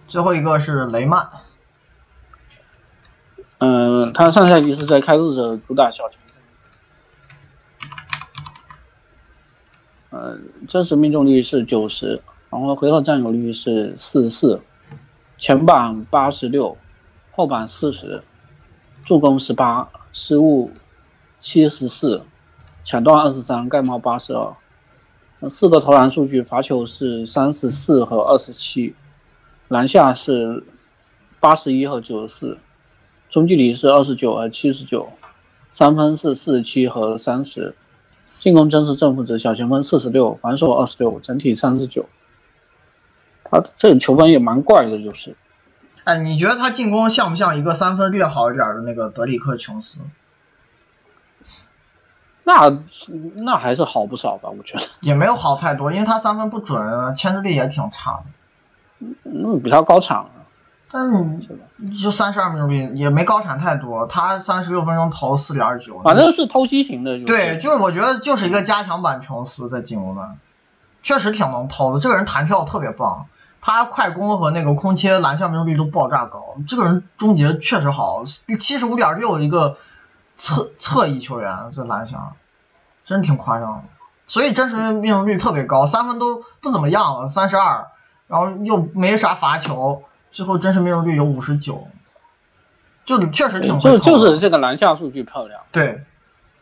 最后一个是雷曼，嗯，他上赛季是在开拓者主打小前呃，真实命中率是九十，然后回合占有率是四十四，前板八十六，后板四十，助攻十八，失误七十四，抢断二十三，盖帽八十二，四个投篮数据，罚球是三十四和二十七，篮下是八十一和九十四。中距离是二十九和七十九，三分是四十七和三十，进攻真实正负值小前锋四十六，防守二十六，整体三十九。他这个球风也蛮怪的，就是哎，你觉得他进攻像不像一个三分略好一点的那个德里克琼斯？那那还是好不少吧，我觉得。也没有好太多，因为他三分不准，牵制力也挺差的。嗯，比他高产了，但是你？就三十二命中率也没高产太多，他三十六分钟投四点九，反正是偷袭型的、就是。对，就是我觉得就是一个加强版琼斯在进攻端，确实挺能投的。这个人弹跳特别棒，他快攻和那个空切篮下命中率都爆炸高。这个人终结确实好，七十五点六一个侧侧翼球员在篮下，真挺夸张的。所以真实命中率特别高，三分都不怎么样了，三十二，然后又没啥罚球，最后真实命中率有五十九，就确实挺会投就就是这个篮下数据漂亮，对，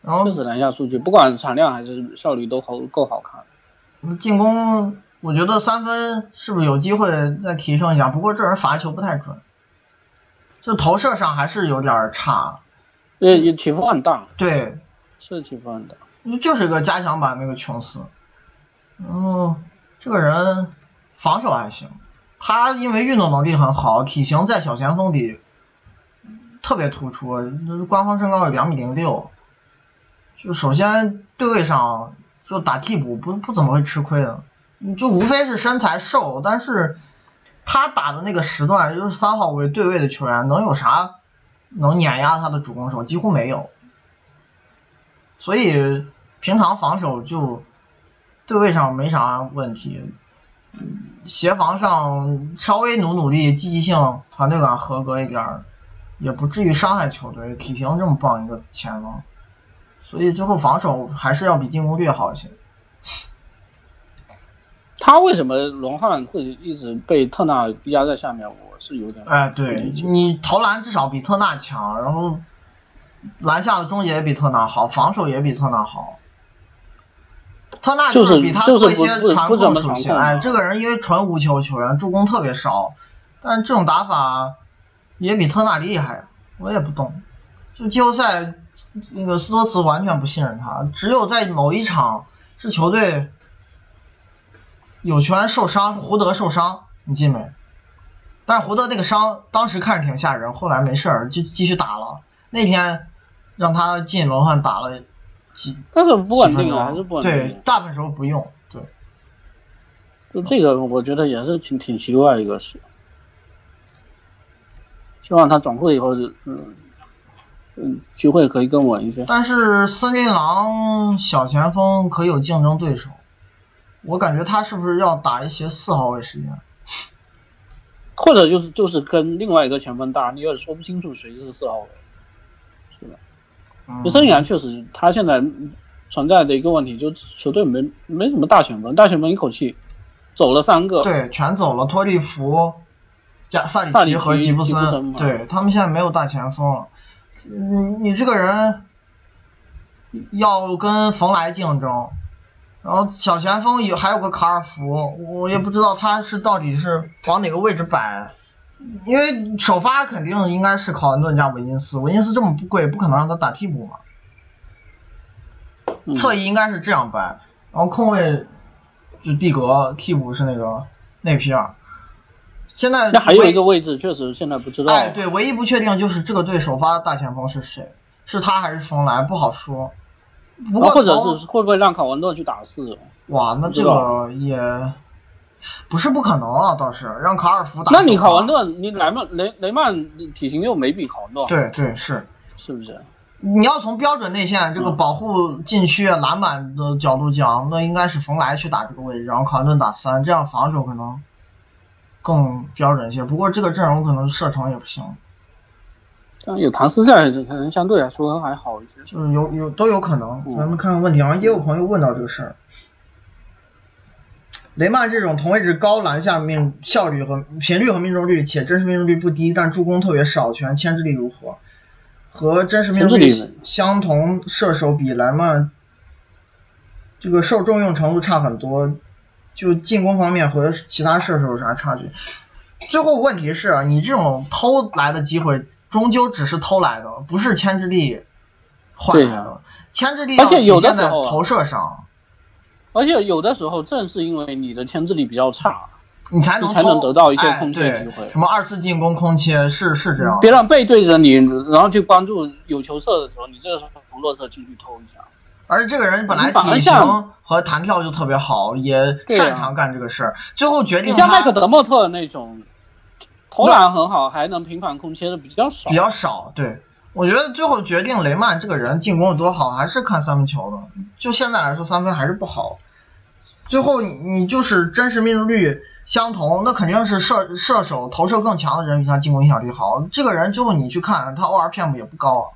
然后就是篮下数据，不管产量还是效率都好够好看。嗯进攻，我觉得三分是不是有机会再提升一下？不过这人罚球不太准，就投射上还是有点差。也也起伏很大，对，是起伏很大。就是一个加强版那个琼斯。然后这个人防守还行，他因为运动能力很好，体型在小前锋里特别突出，官方身高有两米零六。就首先对位上就打替补不不怎么会吃亏的，就无非是身材瘦，但是他打的那个时段就是三号位对位的球员能有啥能碾压他的主攻手？几乎没有。所以平常防守就对位上没啥问题，协防上稍微努努力，积极性、团队感合格一点儿，也不至于伤害球队。体型这么棒一个前锋，所以最后防守还是要比进攻略好一些。他为什么龙汉会一直被特纳压在下面？我是有点哎，对你投篮至少比特纳强，然后篮下的终结也比特纳好，防守也比特纳好。特纳就是比他就是多一些传不怎么控属性，哎，这个人因为纯无球球员，助攻特别少，但是这种打法也比特纳厉害，我也不懂。就季后赛那个斯托茨完全不信任他，只有在某一场是球队有球员受伤，胡德受伤，你记没？但是胡德那个伤当时看着挺吓人，后来没事儿就继续打了。那天让他进轮换打了几但是不稳定啊，几分钟还是不稳定。对，大部分时候不用。对，就这个，我觉得也是挺挺奇怪的一个事。希望他转会以后，嗯嗯，机会可以更稳一些。但是森林狼小前锋可有竞争对手，我感觉他是不是要打一些四号位时间？或者就是就是跟另外一个前锋打，你也说不清楚谁是四号位，是吧？嗯就森林狼确实，他现在存在的一个问题，就球队没没什么大前锋，大前锋一口气走了三个，对，全走了，托利弗、加萨里奇奇和吉布森对他们现在没有大前锋了。你你这个人要跟冯莱竞争，然后小前锋有还有个卡尔福，我也不知道他是到底是往哪个位置摆，因为首发肯定应该是考文顿加维金斯，维金斯这么不贵，不可能让他打替补嘛。嗯侧翼应该是这样摆，然后控卫就蒂格，替补是那个内皮尔。现在那还有一个位置确实现在不知道。哎，对，唯一不确定就是这个队首发大前锋是谁，是他还是冯莱，不好说。不过啊或者是会不会让考文顿去打四？哇，那这个也不是不可能啊，倒是让卡尔福打。那你考文，顿，你莱曼雷雷曼体型又没比考文顿好，对对是，是不是？你要从标准内线这个嗯保护禁区、篮板的角度讲，那应该是冯莱去打这个位置，然后考文顿打三，这样防守可能更标准一些。不过这个阵容可能射程也不行，但有唐斯在，可能相对来说还好一些。就是有有都有可能。嗯咱们看看问题啊，也有朋友问到这个事儿。雷曼这种同位置高篮下命效率和频率和命中率，且真实命中率不低，但助攻特别少，全牵制力如何？和真实命中率相同射手比，莱曼这个受重用程度差很多，就进攻方面和其他射手有啥差距？最后问题是啊你这种偷来的机会，终究只是偷来的，不是牵制力换来的。牵制力要体现在投射上，而且有的时候正是因为你的牵制力比较差，你才能你才能得到一些哎空切机会什么二次进攻空切是是这样。别让背对着你，然后去关注有球射的时候，你这个时候从弱侧进去偷一下。而且这个人本来体型和弹跳就特别好，也擅长干这个事儿。最后决定他像麦克德莫特那种投篮很好，还能频繁空切的比较少比。较少，对。我觉得最后决定雷曼这个人进攻有多好，还是看三分球的。就现在来说，三分还是不好。最后你你就是真实命中率相同，那肯定是射射手投射更强的人比他进攻影响力好。这个人最后你去看，他 ORPM 也不高，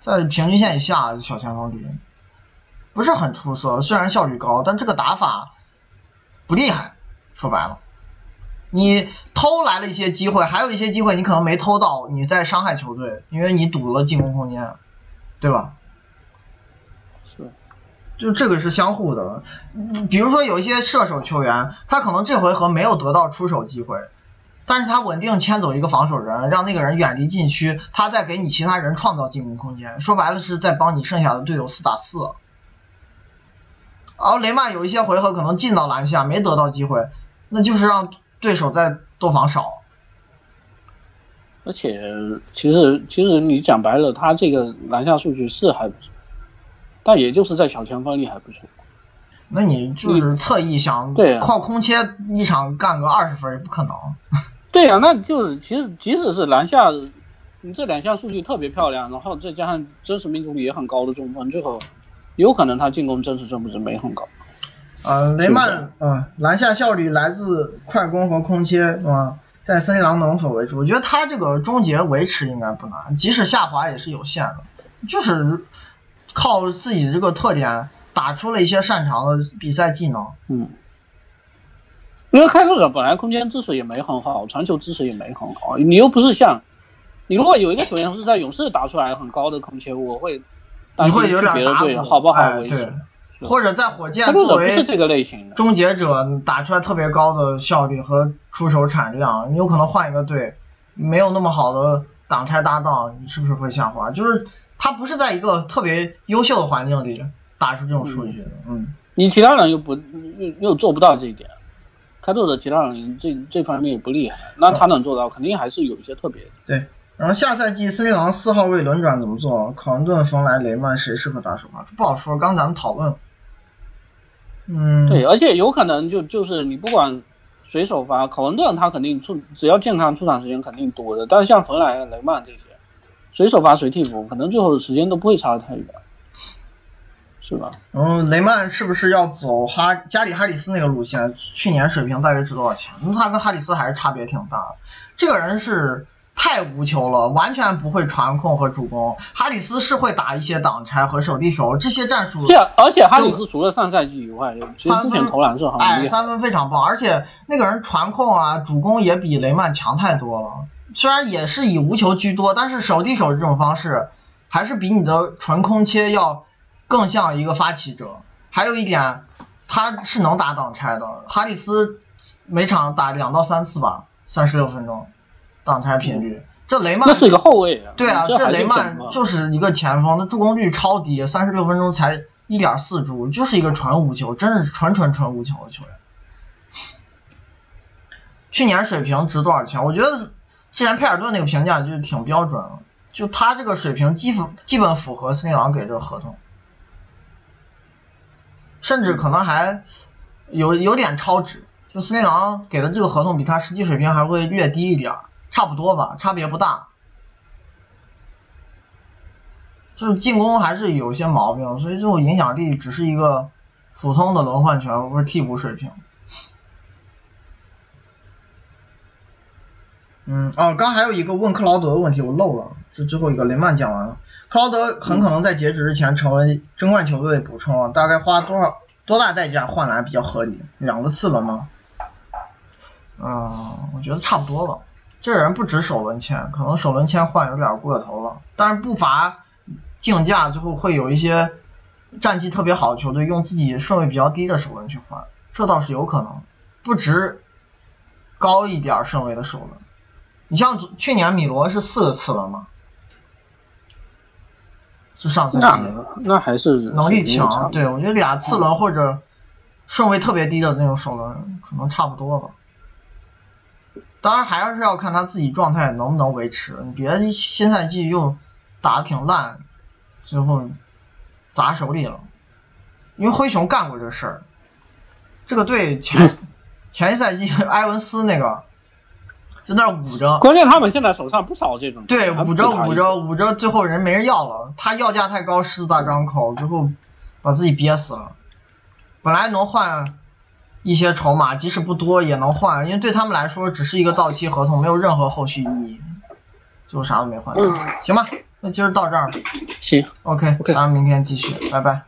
在平均线以下，小前锋里不是很出色。虽然效率高，但这个打法不厉害。说白了。你偷来了一些机会，还有一些机会你可能没偷到，你在伤害球队，因为你堵了进攻空间，对吧？就这个是相互的。嗯比如说有一些射手球员，他可能这回合没有得到出手机会，但是他稳定牵走一个防守人，让那个人远离禁区，他再给你其他人创造进攻空间。说白了是在帮你剩下的队友四打四。而雷曼有一些回合可能进到篮下没得到机会，那就是让对手在多防少。而且其实其实你讲白了，他这个篮下数据是还不错，但也就是在小前锋里还不错。那你就是侧翼想对啊靠空切一场干个二十分也不可能。*laughs* 对呀、那就是其实即使是篮下，你这两项数据特别漂亮，然后再加上真实命中率也很高的中锋，最后有可能他进攻真实正不值没很高。呃，雷曼，嗯，篮下效率来自快攻和空切，是吧？在森林狼能否为主？我觉得他这个终结维持应该不难，即使下滑也是有限的，就是靠自己这个特点打出了一些擅长的比赛技能。嗯，因为开拓者本来空间支持也没很好，传球支持也没很好，你又不是像你如果有一个球员是在勇士打出来很高的空切，我会担心去你会有点别的队好不好哎维持。对或者在火箭作为这个类型的，终结者打出来特别高的效率和出手产量，你有可能换一个队，没有那么好的挡拆搭档，你是不是会下滑？就是他不是在一个特别优秀的环境里打出这种数据的，嗯，你其他人又不又又做不到这一点，开拓者其他人这这方面也不厉害，那他能做到，肯定还是有一些特别的。对。然后下赛季森林狼四号位轮转怎么做？考文顿、冯莱、雷曼谁适合打首发？不好说，刚咱们讨论。嗯，对，而且有可能就就是你不管谁首发，考文顿他肯定出只要健康出场时间肯定多的，但是像冯莱、雷曼这些，谁首发谁替补，可能最后的时间都不会差得太远，是吧？嗯，雷曼是不是要走哈加里哈里斯那个路线？去年水平大约值多少钱？那他跟哈里斯还是差别挺大的。这个人是太无球了，完全不会传控和助攻。哈里斯是会打一些挡拆和手递手这些战术，这而且哈里斯除了上赛季以外，其实之前投篮是很哎，厉害。三分非常棒，而且那个人传控啊、主攻也比雷曼强太多了。虽然也是以无球居多，但是手递手这种方式还是比你的纯空切要更像一个发起者。还有一点，他是能打挡拆的。哈里斯每场打两到三次吧，三十六分钟，挡拆频率。这雷曼那是一个后卫啊，对啊，这雷曼就是一个前锋，那助攻率超低，三十六分钟才一点四助，就是一个纯无球，真的是纯纯纯无球的球员。去年水平值多少钱？我觉得之前佩尔顿那个评价就是挺标准了，就他这个水平基本基本符合斯内郎给这个合同，甚至可能还有有点超值。就斯内郎给的这个合同比他实际水平还会略低一点，差不多吧，差别不大。就是进攻还是有些毛病，所以最后影响力只是一个普通的轮换权，不是替补水平。嗯，哦，刚还有一个问克劳德的问题，我漏了，这最后一个雷曼讲完了。克劳德很可能在截止之前成为争冠球队补充啊，大概花多少多大代价换来比较合理？两个次轮吗？嗯，我觉得差不多吧。这人不值首轮签，可能首轮签换有点过头了，但是不乏竞价最后会有一些战绩特别好的球队用自己顺位比较低的首轮去换，这倒是有可能，不值高一点顺位的首轮。你像去年米罗是四个次轮嘛，是上赛季那那还是能力强，对我觉得俩次轮或者顺位特别低的那种首轮可能差不多吧。当然还是要看他自己状态能不能维持，你别新赛季又打的挺烂，最后砸手里了。因为灰熊干过这事儿，这个队前 *laughs* 前一赛季埃文斯那个就那捂着，关键他们现在手上不少这种，对，捂着捂着捂着，最后人没人要了，他要价太高，狮子大张口，最后把自己憋死了。本来能换。一些筹码即使不多也能换，因为对他们来说只是一个到期合同，没有任何后续意义，最后啥都没换。行吧，那今儿到这儿。行，OK，咱们明天继续，拜拜。